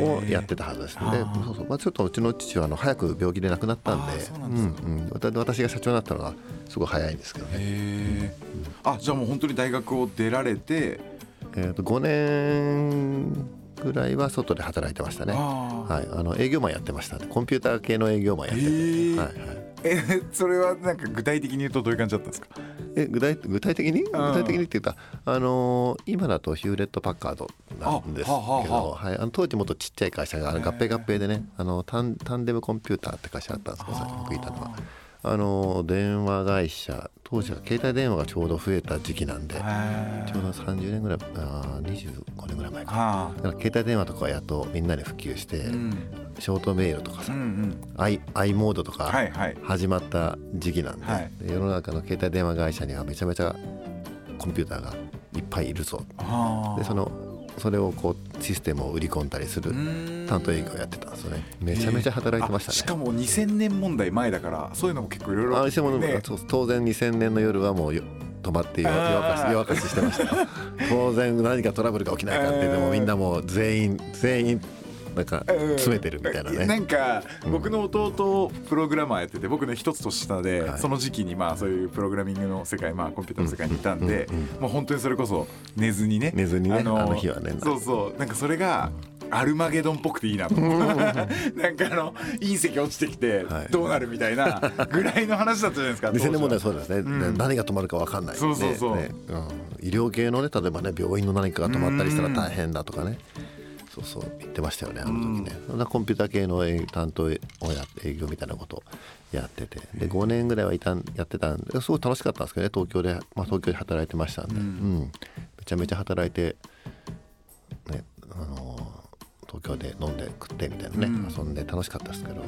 をー。やってたはずですね。そうそう、まあ、ちょっとうちの父はあの早く病気で亡くなったんで。うなん私が社長になったのがすごい早いんですけどね。あじゃあもう本当に大学を出られて。えー、と5年ぐらいは外で働いてましたね。はい、あの営業マンやってましたね。コンピューター系の営業マンやってて、はいはい。え [LAUGHS] それはなんか具体的に言うとどういう感じだったんですか？え具体具体的に？具体的にって言ったらあのー今だとヒューレット・パッカードなんですけど、あはあはあ。ははい、あの当時もっとちっちゃい会社があの合併合併でねあのタンタンデムコンピューターって会社あったんですけど僕いたのは。あのー電話会社当時は携帯電話がちょうど増えた時期なんでちょうど30年ぐらいあー25年ぐらい前か。はだから携帯電話とかはやっとみんなで普及して、あうん。ショートメールとかさ、うんうん。i, i モードとかはいはい。始まった時期なんで,、はい。で世の中の携帯電話会社にはめちゃめちゃコンピューターがいっぱいいるぞ。あでそのそれをこうシステムを売り込んだりする担当営業をやってたんですよね。めちゃめちゃ働いてましたね、しかも2000年問題前だからそういうのも結構いろいろあでも、ね。当然2000年の夜はもうよ泊まって夜夜明かし夜明かししてました。よ [LAUGHS] 当然何かトラブルが起きないかって言ってもみんなもう全員全員なんかうん詰めてるみたいなね、なんか僕の弟プログラマーやってて僕の一つ年下で、はい。その時期にまあそういうプログラミングの世界まあコンピューターの世界にいたんで、うんうんもう本当にそれこそ寝ずにね寝ずにねあの日はねそうそう。なんかそれがアルマゲドンっぽくていいなと。[LAUGHS] なんかあの隕石落ちてきてはい。どうなるみたいなぐらいの話だったじゃないですか。2000年問題当そうですね、ん。何が止まるか分かんないそうそうそう。ね。ねうん、医療系のね例えばね病院の何かが止まったりしたら大変だとかねそうそう言ってましたよねあの時ね。そんなコンピューター系の営担当をやって営業みたいなことをやってて。で5年ぐらいはいたんやってたんですごい楽しかったんですけどね東京で、まあ、東京で働いてましたんで、うん。めちゃめちゃ働いてねあのー東京で飲んで食ってみたいなね、うん。遊んで楽しかったですけど、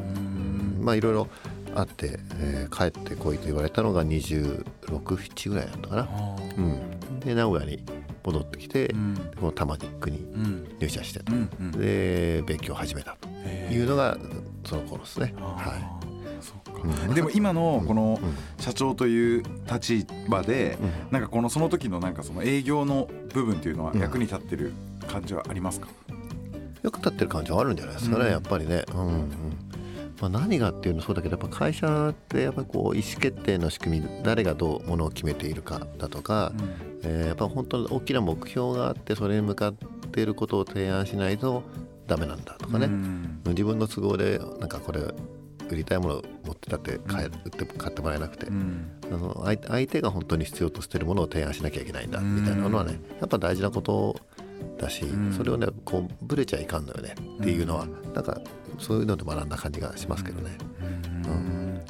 まあいろいろあって、えー帰ってこいと言われたのが267ぐらいだったかな、うん、で名古屋に戻ってきて、うん。この玉ックにうん。入社してと、うんうん。で勉強を始めたというのがその頃ですね。はそうか。うん。でも今のこのうん。社長という立場でうん。なんかこのその時のなんかその営業の部分っていうのはうん。役に立ってる感じはありますか？い、よく立ってる感じはあるんじゃないですかね、うん。やっぱりね。うんうん。まあ、何がっていうのはそうだけどやっぱ会社ってやっぱりこう意思決定の仕組み誰がどうものを決めているかだとか、えーやっぱ本当に大きな目標があってそれに向かっていることを提案しないとダメなんだとかね、うん。自分の都合でなんかこれ売りたいものを持ってたって買えうん。売って買ってもらえなくて、うん。あの相手相手が本当に必要としているものを提案しなきゃいけないんだみたいなのはねやっぱ大事なことだし、ん。そそれをねこうブレちゃいかんのよね。っていうのは、なんかそういうので学んだ感じがしますけどね。うん。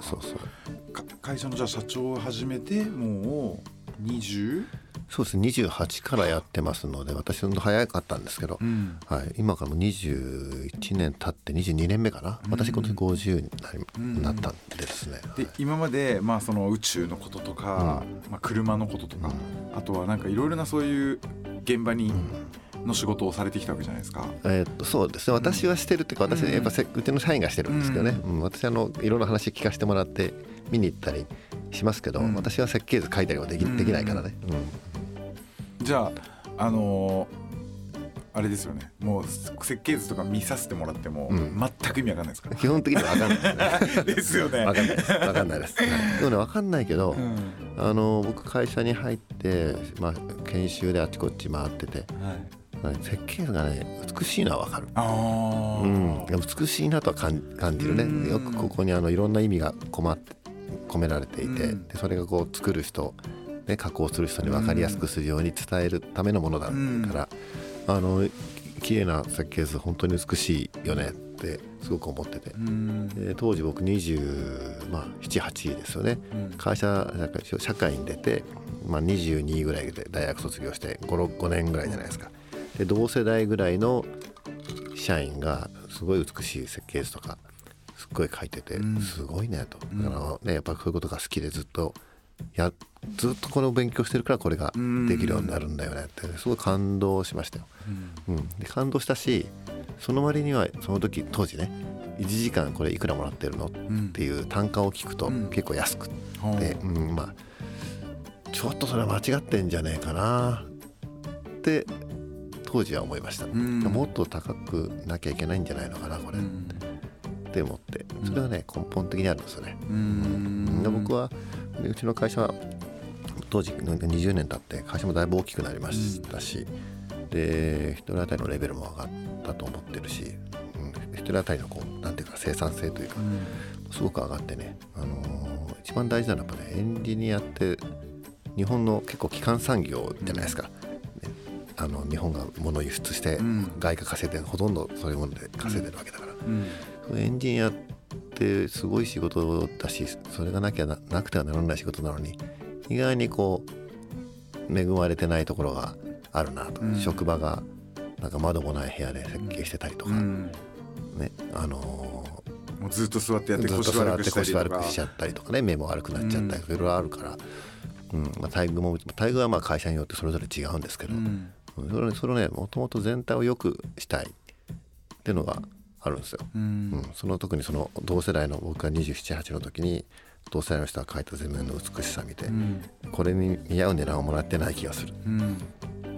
そうそうか会社のじゃあ社長を始めてもう 20? そうです。ね28からやってますので私ほんと早かったんですけど、ん。はい、今からもう21年経って22年目かな、私今年50になり、うん。なったんですね。で今までまあその宇宙のこととか、まあ、車のこととか、あとはなんかいろいろなそういう現場にの仕事をされてきたわけじゃないですか。えーっとそうですね。私はしてるっていうか私うんやっぱせうちの社員がしてるんですけどね、うん私あのいろんな話聞かせてもらって見に行ったりしますけど、うん。私は設計図書いたりはできできないからね、じゃああのーあれですよね。もう設計図とか見させてもらっても、うん。全く意味わかんないですかうん基本的には分かんないですね。ら [LAUGHS] ですよね。分かんないです。分かんないです、はい。でもね分かんないけど、うん。あの僕会社に入って、まあ、研修であちこち回っててはい、設計図がね美しいのは分かる。うん、美しいなとは感感じるね。うん。よくここにあのいろんな意味が込められていて、うん。でそれがこう作る人、ね、加工する人に分かりやすくするように伝えるためのものだから、あの綺麗な設計図本当に美しいよねってすごく思ってて、当時僕27、まあ、78ですよね。うん。会社なんか社会に出て、まあ、22ぐらいで大学卒業して 5, 5年ぐらいじゃないですか。で同世代ぐらいの社員がすごい美しい設計図とかすっごい書いててうん。すごいねと、うん。だからねやっぱそういうことが好きでずっとやずっとこれを勉強してるからこれができるようになるんだよねってすごい感動しましたよ。うん。うん、で感動したしその割にはその時当時ね1時間これいくらもらってるのっうんていう単価を聞くとうん。結構安くほう。で、うん、まあちょっとそれは間違ってんじゃねえかなって当時は思いました、ん。もっと高くなきゃいけないんじゃないのかなこれ、っうん。て思って。それはね根本的にあるんですよね、うん。で僕はうちの会社は当時の20年経って会社もだいぶ大きくなりましたし、で一人当たりのレベルも上がったと思ってるし、うん、一人当たりのこうなんていうか生産性というかうん。すごく上がってね、あのー一番大事なのはやっぱねエンジニアって日本の結構基幹産業じゃないですか、ねあの日本が物を輸出してうん。外貨稼いでほとんどそういうもので稼いでるわけだから、エンジニアってすごい仕事だしそれがなきゃななくてはならない仕事なのに意外にこう恵まれてないところがあるなと、うん。職場がなんか窓もない部屋で設計してたりとか、うん。ねあのーもうずっと座ってやって腰悪く腰悪かくしちゃったりとかね目も悪くなっちゃったりうん。いろいろあるから、うんまあ、待遇も待遇はまあ会社によってそれぞれ違うんですけど、うん。うんそれそれをねもともと全体を良くしたいっていうのがあるんですよ。ううん。ん、その特にその同世代の僕が278の時に同世代の人が描いた全面の美しさ見て、うん。これに見合う値段をもらってない気がする。うん。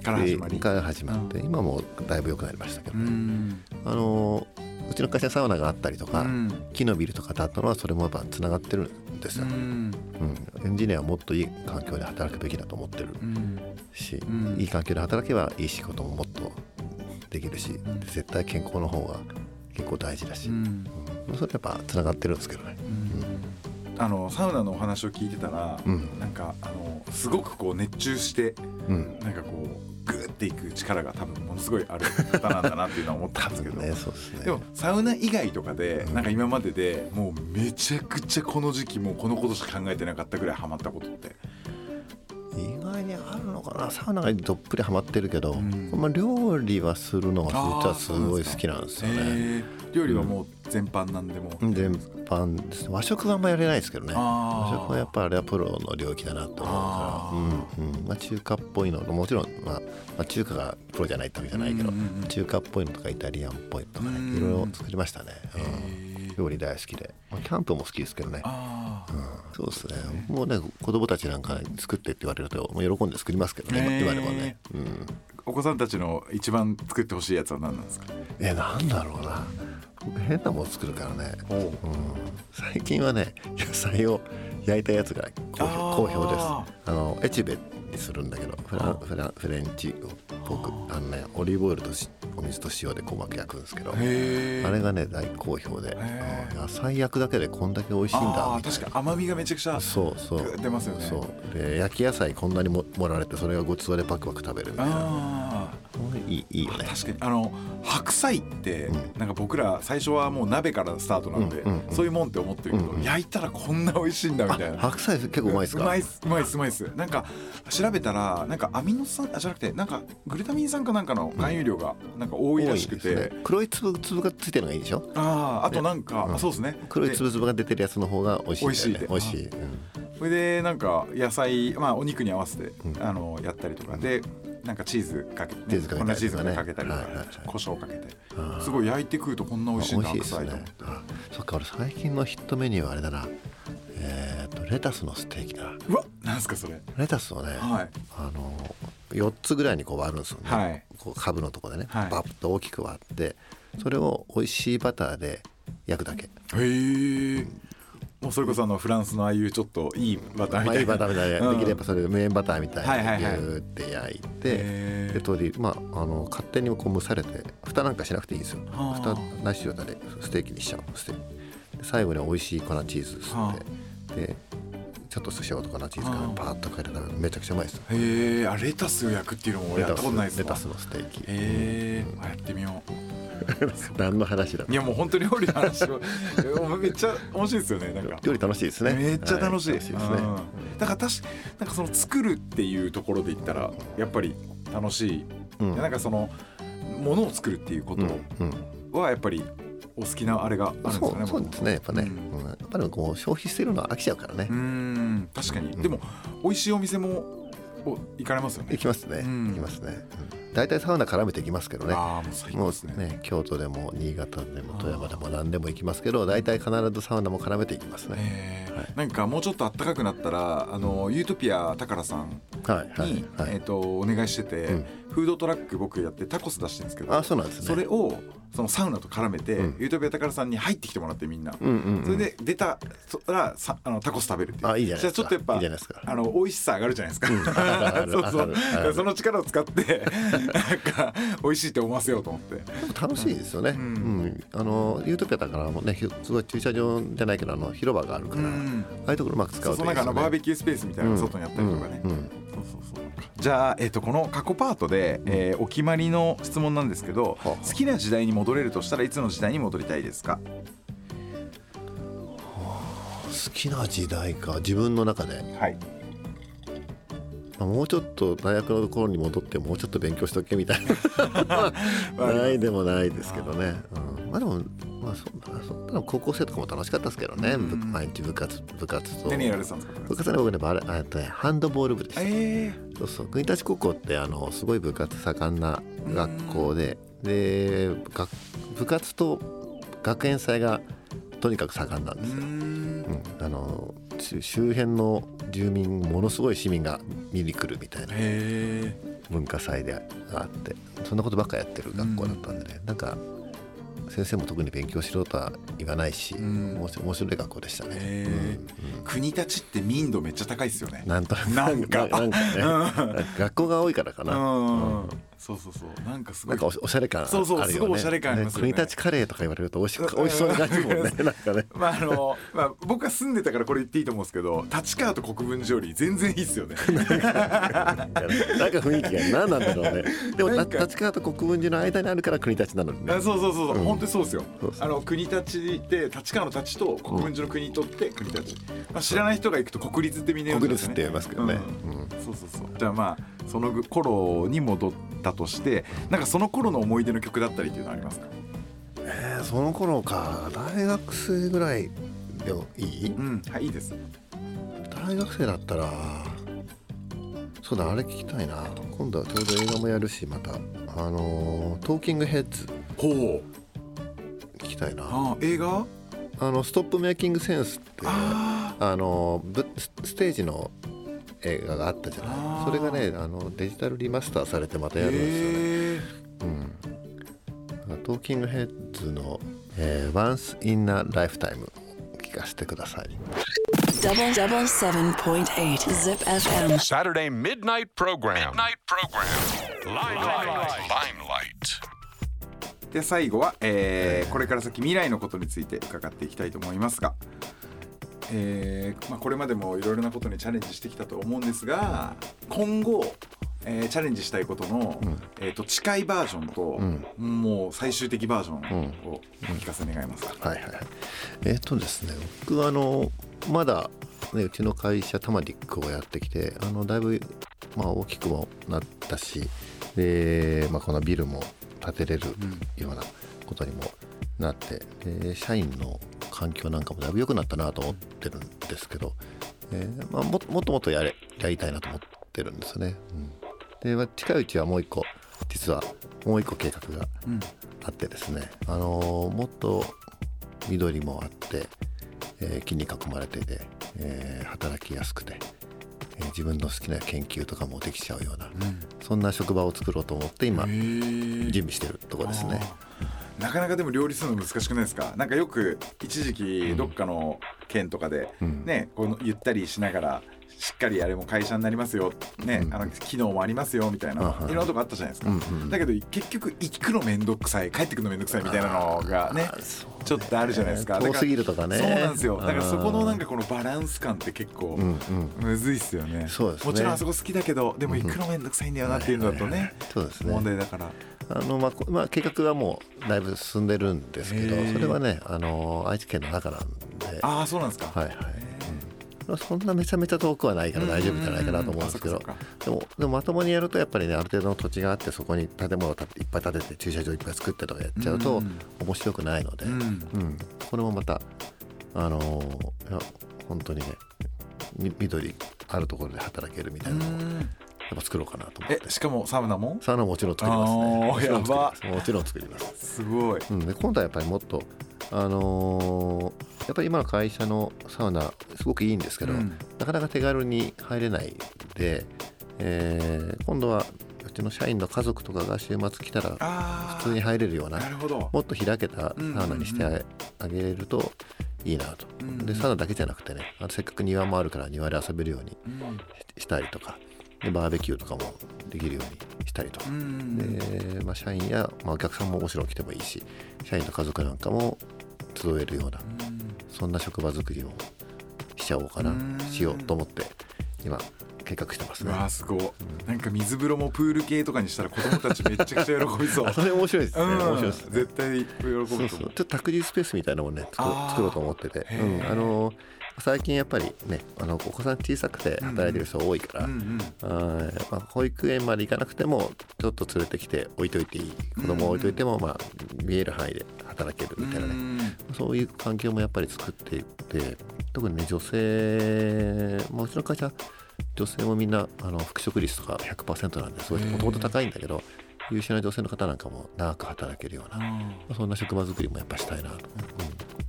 から始まり。でから始まって、今もだいぶ良くなりましたけどうね。ん。あのうちの会社にサウナがあったりとか、うん。木のビルとかだったのはそれもやっぱつながってるんですよ、うん。うん。エンジニアはもっといい環境で働くべきだと思ってるうん。し、ん。いい環境で働けばいい仕事ももっとできるし、ん。絶対健康の方が結構大事だし、うん。うん。それやっぱつながってるんですけどね。あのサウナのお話を聞いてたら、うん。なんかあのすごくこう熱中してうん。なんかこうグーっていく力が多分ものすごいある方なんだなっていうのは思ったんですけど、[LAUGHS] ねね。でもサウナ以外とかでなんか今まででもうめちゃくちゃこの時期もうこのことしか考えてなかったぐらいハマったことって意外にあるのかな。サウナがどっぷりハマってるけど、ん。まあ、料理はするのが実はすごい好きなんですよね。料理はもう全般なんでも、全般です。和食はあんまやれないですけどね。和食はやっぱあれはプロの領域だなと思うあから、うんうん。まあ、中華っぽいのもちろん、まあまあ、中華がプロじゃないってわけじゃないけど、うんうんうん中華っぽいのとかイタリアンっぽいのとかうん。ねいろいろ作りましたね、へうん。ー料理大好きで、まあ、キャンプも好きですけどね。うん。そうですね。もうね子供たちなんかに作ってって言われるともう喜んで作りますけどね。今でもね、うん、お子さんたちの一番作ってほしいやつは何なんですか？えなんだろうな。僕変なもの作るからね、おう。うん、最近はね野菜を焼いたやつが好評です。あのエチベにするんだけどフランフランフレンチっぽくあのねオリーブオイルとしお水と塩で細かく焼くんですけどあれがね大好評で野菜焼くだけでこんだけ美味しいんだみたいな。確かに甘みがめちゃくちゃそうそう。出ますよね。そう。で焼き野菜こんなにも盛られてそれがごちそうでパクパク食べるみたいな。あいいいいよね。ー確かに。あの白菜って、うん。なんか僕ら最初はもう鍋からスタートなんで、うんうんうん。そういうもんって思ってるけど、うんうん。焼いたらこんな美味しいんだみたいな。白菜結構うまいですか？うまいっす。うまいっすうまいっす。なんか調べたらなんかアミノ酸あじゃなくてなんかグルタミン酸かなんかの含有量がなんか多いらしくて、ね。黒い粒粒がついてるのがいいでしょ？あああとなんか、うん。あそうですね。黒いで粒々が出てるやつの方が美味しいね美味しい美味しい、うん。それでなんか野菜まあお肉に合わせて、うん。あのやったりとか。でなんかチーズかけて、チーズかけたりとかね。こんなチーズかけたりとか、はい胡椒かけて。すごい焼いて食うとこんな美味しいんだ美味しいですね白菜と思って。あそっか俺最近のヒットメニューはあれだな。えっ、とレタスのステーキだ。うわなんすかそれ。レタスをね、はい。あの4つぐらいにこう割るんですよね、はい。こう株のとこでね、はい。バッと大きく割ってそれを美味しいバターで焼くだけ。へえもうそれこそあのフランスのああいうちょっといいバターみまあたいな、いいバターみたいな、うんできればそれ無塩バターみたいはいはいはい。にギューって焼いて、へーで鶏まああの勝手にこう蒸されて蓋なんかしなくていいんですよ。はあ。蓋なし状態でステーキにしちゃう。ステーキ。で最後に美味しい粉チーズ吸はって、でちょっと塩と粉チーズからはあパーッとかけて食べるめちゃくちゃうまいです。よへえあレタスを焼くっていうのもやったことないですレタスのステーキ。へえあやってみよう。[LAUGHS] 何の話だいやもう本当に料理の話を。[LAUGHS] いやめっちゃ面白いですよねなんか。料理楽しいですね。めっちゃ楽しい,、はいですね。うん。だから確かなんかその作るっていうところで言ったらやっぱり楽しい、うん。なんかそのものを作るっていうこうん。うん。とはやっぱりお好きなあれがあるんですそうかねそうですねやっぱね、うん。うん。やっぱりこう消費してるのは飽きちゃうからね。うーん。確かに、でも美味しいお店もお行かれますよね。行きますね、うん。行きますね、うん。大体サウナ絡めていきますけどね。ああもう最ね。ね京都でも新潟でも富山でも何でも行きますけど大体必ずサウナも絡めていきますね、えー。はい。なんかもうちょっと暖かくなったらあのユートピア宝さんはいはいに、はい、えっ、とお願いしてて、うんフードトラック僕やってタコス出してるんですけどあそうなんですね。それをそのサウナと絡めて、うん。ユートピア宝さんに入ってきてもらってみんな、うんうん、うん、それで出たそらさあのタコス食べるっていう。あいいじゃないですか。ちょっとやっぱいいじゃないですか。あの美味しさ上がるじゃないですか、ん。上がる [LAUGHS] そうそう。その力を使ってなんか美味しいって思わせようと思って。楽しいですよね、うん。あのユートピアだからもねひすごい駐車場じゃないけどあの広場があるから、うん。ああいうところうまく使そううといういですよね。そなんかあのバーベキュースペースみたいなのが外にあったりとかね、うん。うんそうそうそう。じゃあ、えっとこの過去パートで、えーお決まりの質問なんですけど、はあ好きな時代に戻れるとしたらいつの時代に戻りたいですか？好きな時代か。自分の中で、はい。まあ、もうちょっと大学の頃に戻ってもうちょっと勉強しとけみたいな。[LAUGHS] ないでもないですけどね、うん、まあでもまあそんなそんなの高校生とかも楽しかったですけどね、うんぶ毎日部活部活と何やられてたんですか部活？はね僕ねバレあえっとねハンドボール部ですえそうそう。国立高校ってあのすごい部活盛んな学校でで学部活と学園祭がとにかく盛んなんー、うですよ。ーん。うん、あの周周辺の住民ものすごい市民が見に来るみたいなへ文化祭であってそんなことばっかやってる学校だったんでね、なんか先生も特に勉強しろとは言わないし、ん。面白い学校でしたね。え、うんー国立って民度めっちゃ高いですよね。なんとなく。ね。学校が多いからかな。うんそうそうそう。なんかすごないんかおおしゃれ感あるそうそうよねすごいおしゃれ感ありますよね。国立カレーとか言われると美味し美味しそうな感じもんねなんかね。まああのまあ僕は住んでたからこれ言っていいと思うんですけど立川と国分寺より全然いいっすよね。なんか雰囲気が何なんだろうね。でも立川と国分寺の間にあるから国立なのにね。あそうそうそうそう、うん。本当にそうですよ。そうそう。あの国立で立川の立と国分寺の国にとって国立、まあ、知らない人が行くと国立ってみんな呼んで国ますね。立って言いますけどね、うんうん。そうそうそう。じゃあまあその頃に戻ったとしてなんかその頃の思い出の曲だったりっていうのはありますか？えーその頃か。大学生ぐらいでもいい？うん。はいいいです。大学生だったらそうだあれ聞きたいな。今度はちょうど映画もやるしまた。あのートーキングヘッズほう。聞きたいな。あ映画？あのストップメイキングセンスってああのステージの映画があったじゃない。それがねあのデジタルリマスターされてまたやるんですよね、うん、トーキングヘッズの「えー、Once in a Lifetime」聞かせてください「」で最後は、え、これから先未来のことについて伺っていきたいと思いますが。えーまあ、これまでもいろいろなことにチャレンジしてきたと思うんですが今後、えーチャレンジしたいことの、えー、と近いバージョンと、もう最終的バージョンをお聞かせ願いますか。はいはいはい。えっ、とですね僕はあのまだ、ね、うちの会社タマディックをやってきてあのだいぶ、まあ、大きくもなったしで、まあ、このビルも建てれるようなことにもなってで社員の環境なんかもだいぶ良くなったなと思ってるんですけど、えーまあ、ももっともっとやれやりたいなと思ってるんですよね。うん。で、まあ、近いうちはもう一個実はもう一個計画がうん。あってですね、あのーもっと緑もあって、えー木に囲まれてて、えー働きやすくて、えー自分の好きな研究とかもできちゃうような、そんな職場を作ろうと思って今準備してるところですね。なかなかでも両立するの難しくないですか？なんかよく一時期どっかの県とかでうん。ね、このゆったりしながらしっかりあれも会社になりますよ、ねうん。あの機能もありますよみたいな、うん。いろんなとこあったじゃないですか、うんうんだけど結局行くの面倒くさい帰ってくるの面倒くさいみたいなのがねあーそうちょっとあるじゃないですか。遠すぎるとかね。そうなんですよ。だからそこのなんかかこのバランス感って結構うんうん。むずいっすよね,、そうですね。もちろんあそこ好きだけどでも行くの面倒くさいんだよなっていうのだとね、そうですね。問題だからあの、まあこまあ、計画はもうだいぶ進んでるんですけどそれはねあの愛知県の中なんで。ああそうなんですか、はいはい、うん、そんなめちゃめちゃ遠くはないから大丈夫じゃないかなと思うんですけど。でもでもまともにやるとやっぱりねある程度の土地があってそこに建物をいっぱい建てて駐車場いっぱい作ってとかやっちゃうとうん面白くないので、うん。うん。これもまたあのーいや本当にねみ緑あるところで働けるみたいなのっぱ作ろうかなと思って。えしかもサウナも？サウナももちろん作りますあねーもちろん作りやばます。もちろん作ります。すごい。うん、で今度はやっぱりもっとあのーやっぱり今の会社のサウナすごくいいんですけど、うん。なかなか手軽に入れないんで、えー今度はうちの社員の家族とかが週末来たらあ普通に入れるようななるほど。もっと開けたサウナにしてああげれるといいなと、うん。でサウナだけじゃなくてねあのせっかく庭もあるから庭で遊べるようにしたりとかでバーベキューとかもできるようにしたりと。で、まあ、社員や、まあ、お客さんももちろん来てもいいし社員の家族なんかも集えるようなそんな職場作りをしちゃおうかなうん。しようと思って今計画してますね。うわーすごい。なんか水風呂もプール系とかにしたら子供たちめっちゃくちゃ喜びそう。[LAUGHS] あそれ面白いですね。うん。面白いですね。絶対喜ぶと思う。そうそう。ちょっと託児スペースみたいなのもね作ろうと思ってて、へうん、ーあの最近やっぱりねあのお子さん小さくて働いてる人多いから、うんうん。あーまあ、保育園まで行かなくてもちょっと連れてきて置いといていい。子供を置いといても、まあ、見える範囲で働けるみたいなね、うんそういう環境もやっぱり作っていって特にね女性、まあ、うちの会社女性もみんなあの復職率とか100%なんですごいもともと高いんだけど優秀な女性の方なんかも長く働けるような、まあそんな職場作りもやっぱしたいなと、うん。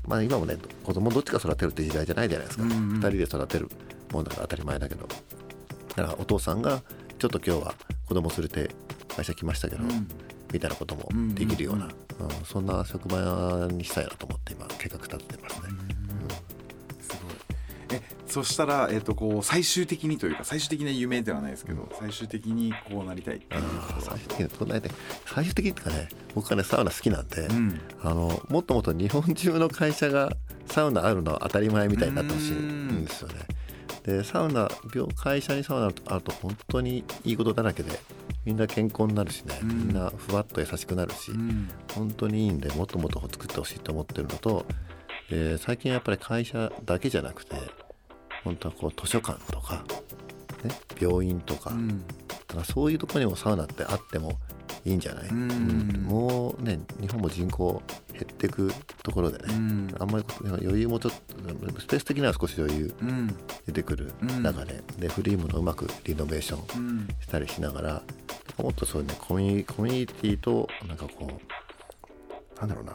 まあ今もね子供どっちが育てるって時代じゃないじゃないですか、うんうん。2人で育てるもんだから当たり前だけど。だからお父さんがちょっと今日は子供連れて会社来ましたけど、うん。みたいなこともできるような、うんそんな職場にしたいなと思って今計画立ててますね。そしたら、えっとこう最終的にというか最終的な夢ではないですけど最終的にこうなりたいっていう最終的にこんなね最終的にっていうかね僕はねサウナ好きなんで、ん。あのもっともっと日本中の会社がサウナあるのは当たり前みたいになってほしいんですよね。でサウナ病会社にサウナあると本当にいいことだらけでみんな健康になるしね、みんなふわっと優しくなるし、ん。本当にいいんでもっともっと作ってほしいと思ってるのと、で最近やっぱり会社だけじゃなくて本当はこう図書館とか、ね、病院とか、うん。だからそういうところにもサウナってあってもいいんじゃない、ん。うん。もうね日本も人口減ってくところでね、ん。あんまり余裕もちょっとスペース的には少し余裕うん。出てくるうん中で,、で古いものをうまくリノベーションうん。したりしながらもっとそういうねコミュニコミュニティとなんかこうなんだろうな。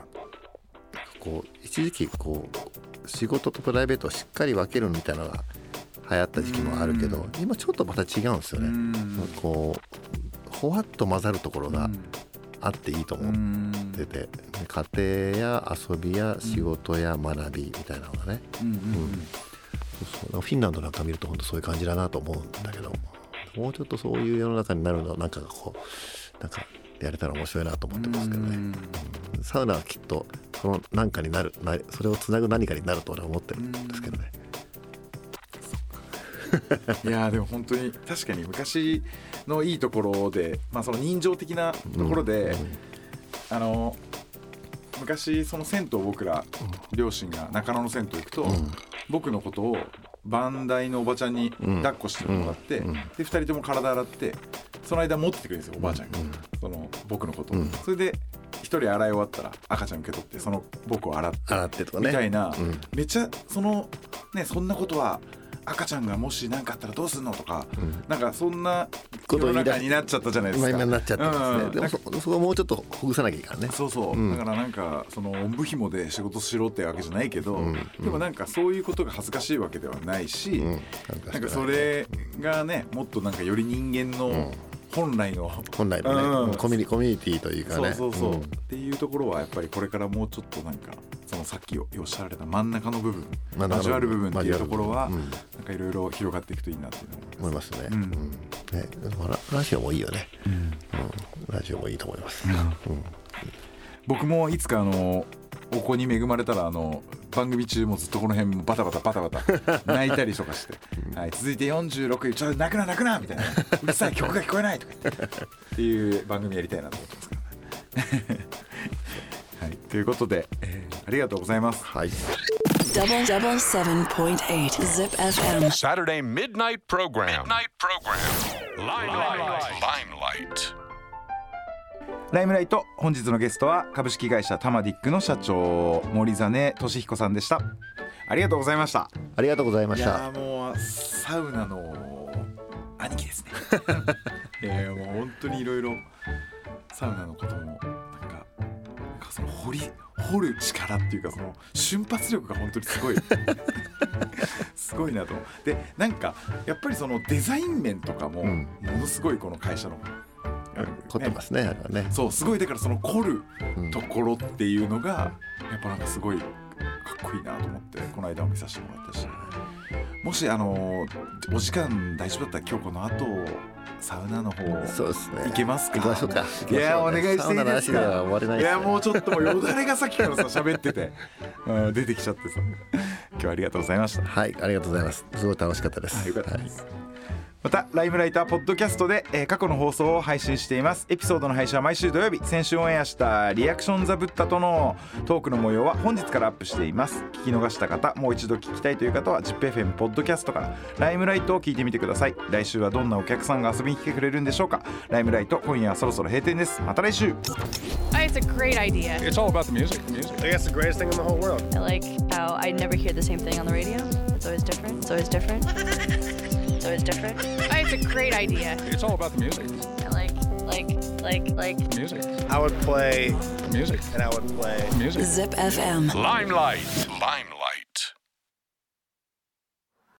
こう一時期こう仕事とプライベートをしっかり分けるみたいなのが流行った時期もあるけど今ちょっとまた違うんですよね。うん。こうほわっと混ざるところがあっていいと思ってて、家庭や遊びや仕事や学びみたいなのがね、うんうんそうそう。フィンランドなんか見ると本当そういう感じだなと思うんだけどもうちょっとそういう世の中になるのはなんかこうなんかやれたら面白いなと思ってますけどね、うん。サウナはきっとその何かになるなそれをつなぐ何かになると俺は思ってるんですけどね。いやーでも本当に確かに昔のいいところで、まあ、その人情的なところで、あの昔その銭湯僕ら両親が中野の銭湯行くと、僕のことを番台のおばちゃんに抱っこしてもらって、で2人とも体洗ってその間持っててくれるんですよおばあちゃんが、僕のこと。を、それで1人洗い終わったら赤ちゃん受け取ってその僕を洗って洗ってとかね。みたいな、うん。めっちゃそのねそんなことは赤ちゃんがもし何かあったらどうすんのとか、なんかそんな世のことになっちゃったじゃないですか。今今になっちゃってますね、うん。でもそそこはもうちょっとほぐさなきゃいいからね。そうそう、うん。だからなんかそのおんぶひもで仕事しろってわけじゃないけど、ん。でもなんかそういうことが恥ずかしいわけではないし、うん。なんかそれがねもっとなんかより人間の本来の、本来のね、うん。コミュニコミュニティというかね。そうそうそう、ん。っていうところはやっぱりこれからもうちょっとなんかそのさっきおっしゃられた真ん中の部分交わる部分っていうところは、交わる部分なんかいろいろ広がっていくといいなって思いますね,、うん。うん。ねララジオもいいよね、うん。ラジオもいいと思います、うん。僕もいつかあのお子に恵まれたらあの番組中もずっとこの辺バタバタバタバタ [LAUGHS] 泣いたりとかして、はい、続いて46位ちょっと泣くな泣くなみたいなうるさい曲が聞こえないとか言ってっていう番組やりたいなと思ってますからね。はい、ということで、えーありがとうございます。はい、Double double seven point eight Zip FM. Saturday midnight program. Midnight program. Limelight. Limelight. ライムライト本日のゲストは株式会社タマディックの社長森実俊彦さんでした。ありがとうございました。ありがとうございまいしたもうサウナの兄貴ですね [LAUGHS] いやいやもう本当にいろいろサウナのこともなんかなんかその掘り掘る力っていうかその瞬発力が本当にすごい [LAUGHS] すごいなとでなんかやっぱりそのデザイン面とかもうんものすごいこの会社の、凝ってますねあれはね。そうすごいだからその凝るうんところっていうのがやっぱなんかすごいかっこいいなと思ってこの間も見させてもらったし。もしあのお時間大丈夫だったら今日この後サウナの方そうですね。行けますか？行きましょうか。いやお願いしていいですか？いやもうちょっともうよだれがさっきからさ喋ってて、うん、出てきちゃってさ。今日はありがとうございました。はいありがとうございます。すごい楽しかったです。あよかったですまたライムライトはポッドキャストで、えー過去の放送を配信していますエピソードの配信は毎週土曜日先週オンエアしたリアクションザブッタとのトークの模様は本日からアップしています聞き逃した方もう一度聞きたいという方は ZIPFM ポッドキャストからライムライトを聞いてみてください来週はどんなお客さんが遊びに来てくれるんでしょうかライムライト今夜はそろそろ閉店ですまた来週 It's a great idea. It's all about the music. Music. I guess the greatest thing in the whole world. I like how I never hear the same thing on the radio. It's always different. It's always different. [LAUGHS] It's always different. Oh, it's a great idea. It's all about the music. I like, like, like, like. Music. I would play Music. and I would play. Music. Zip FM. Limelight. Limelight.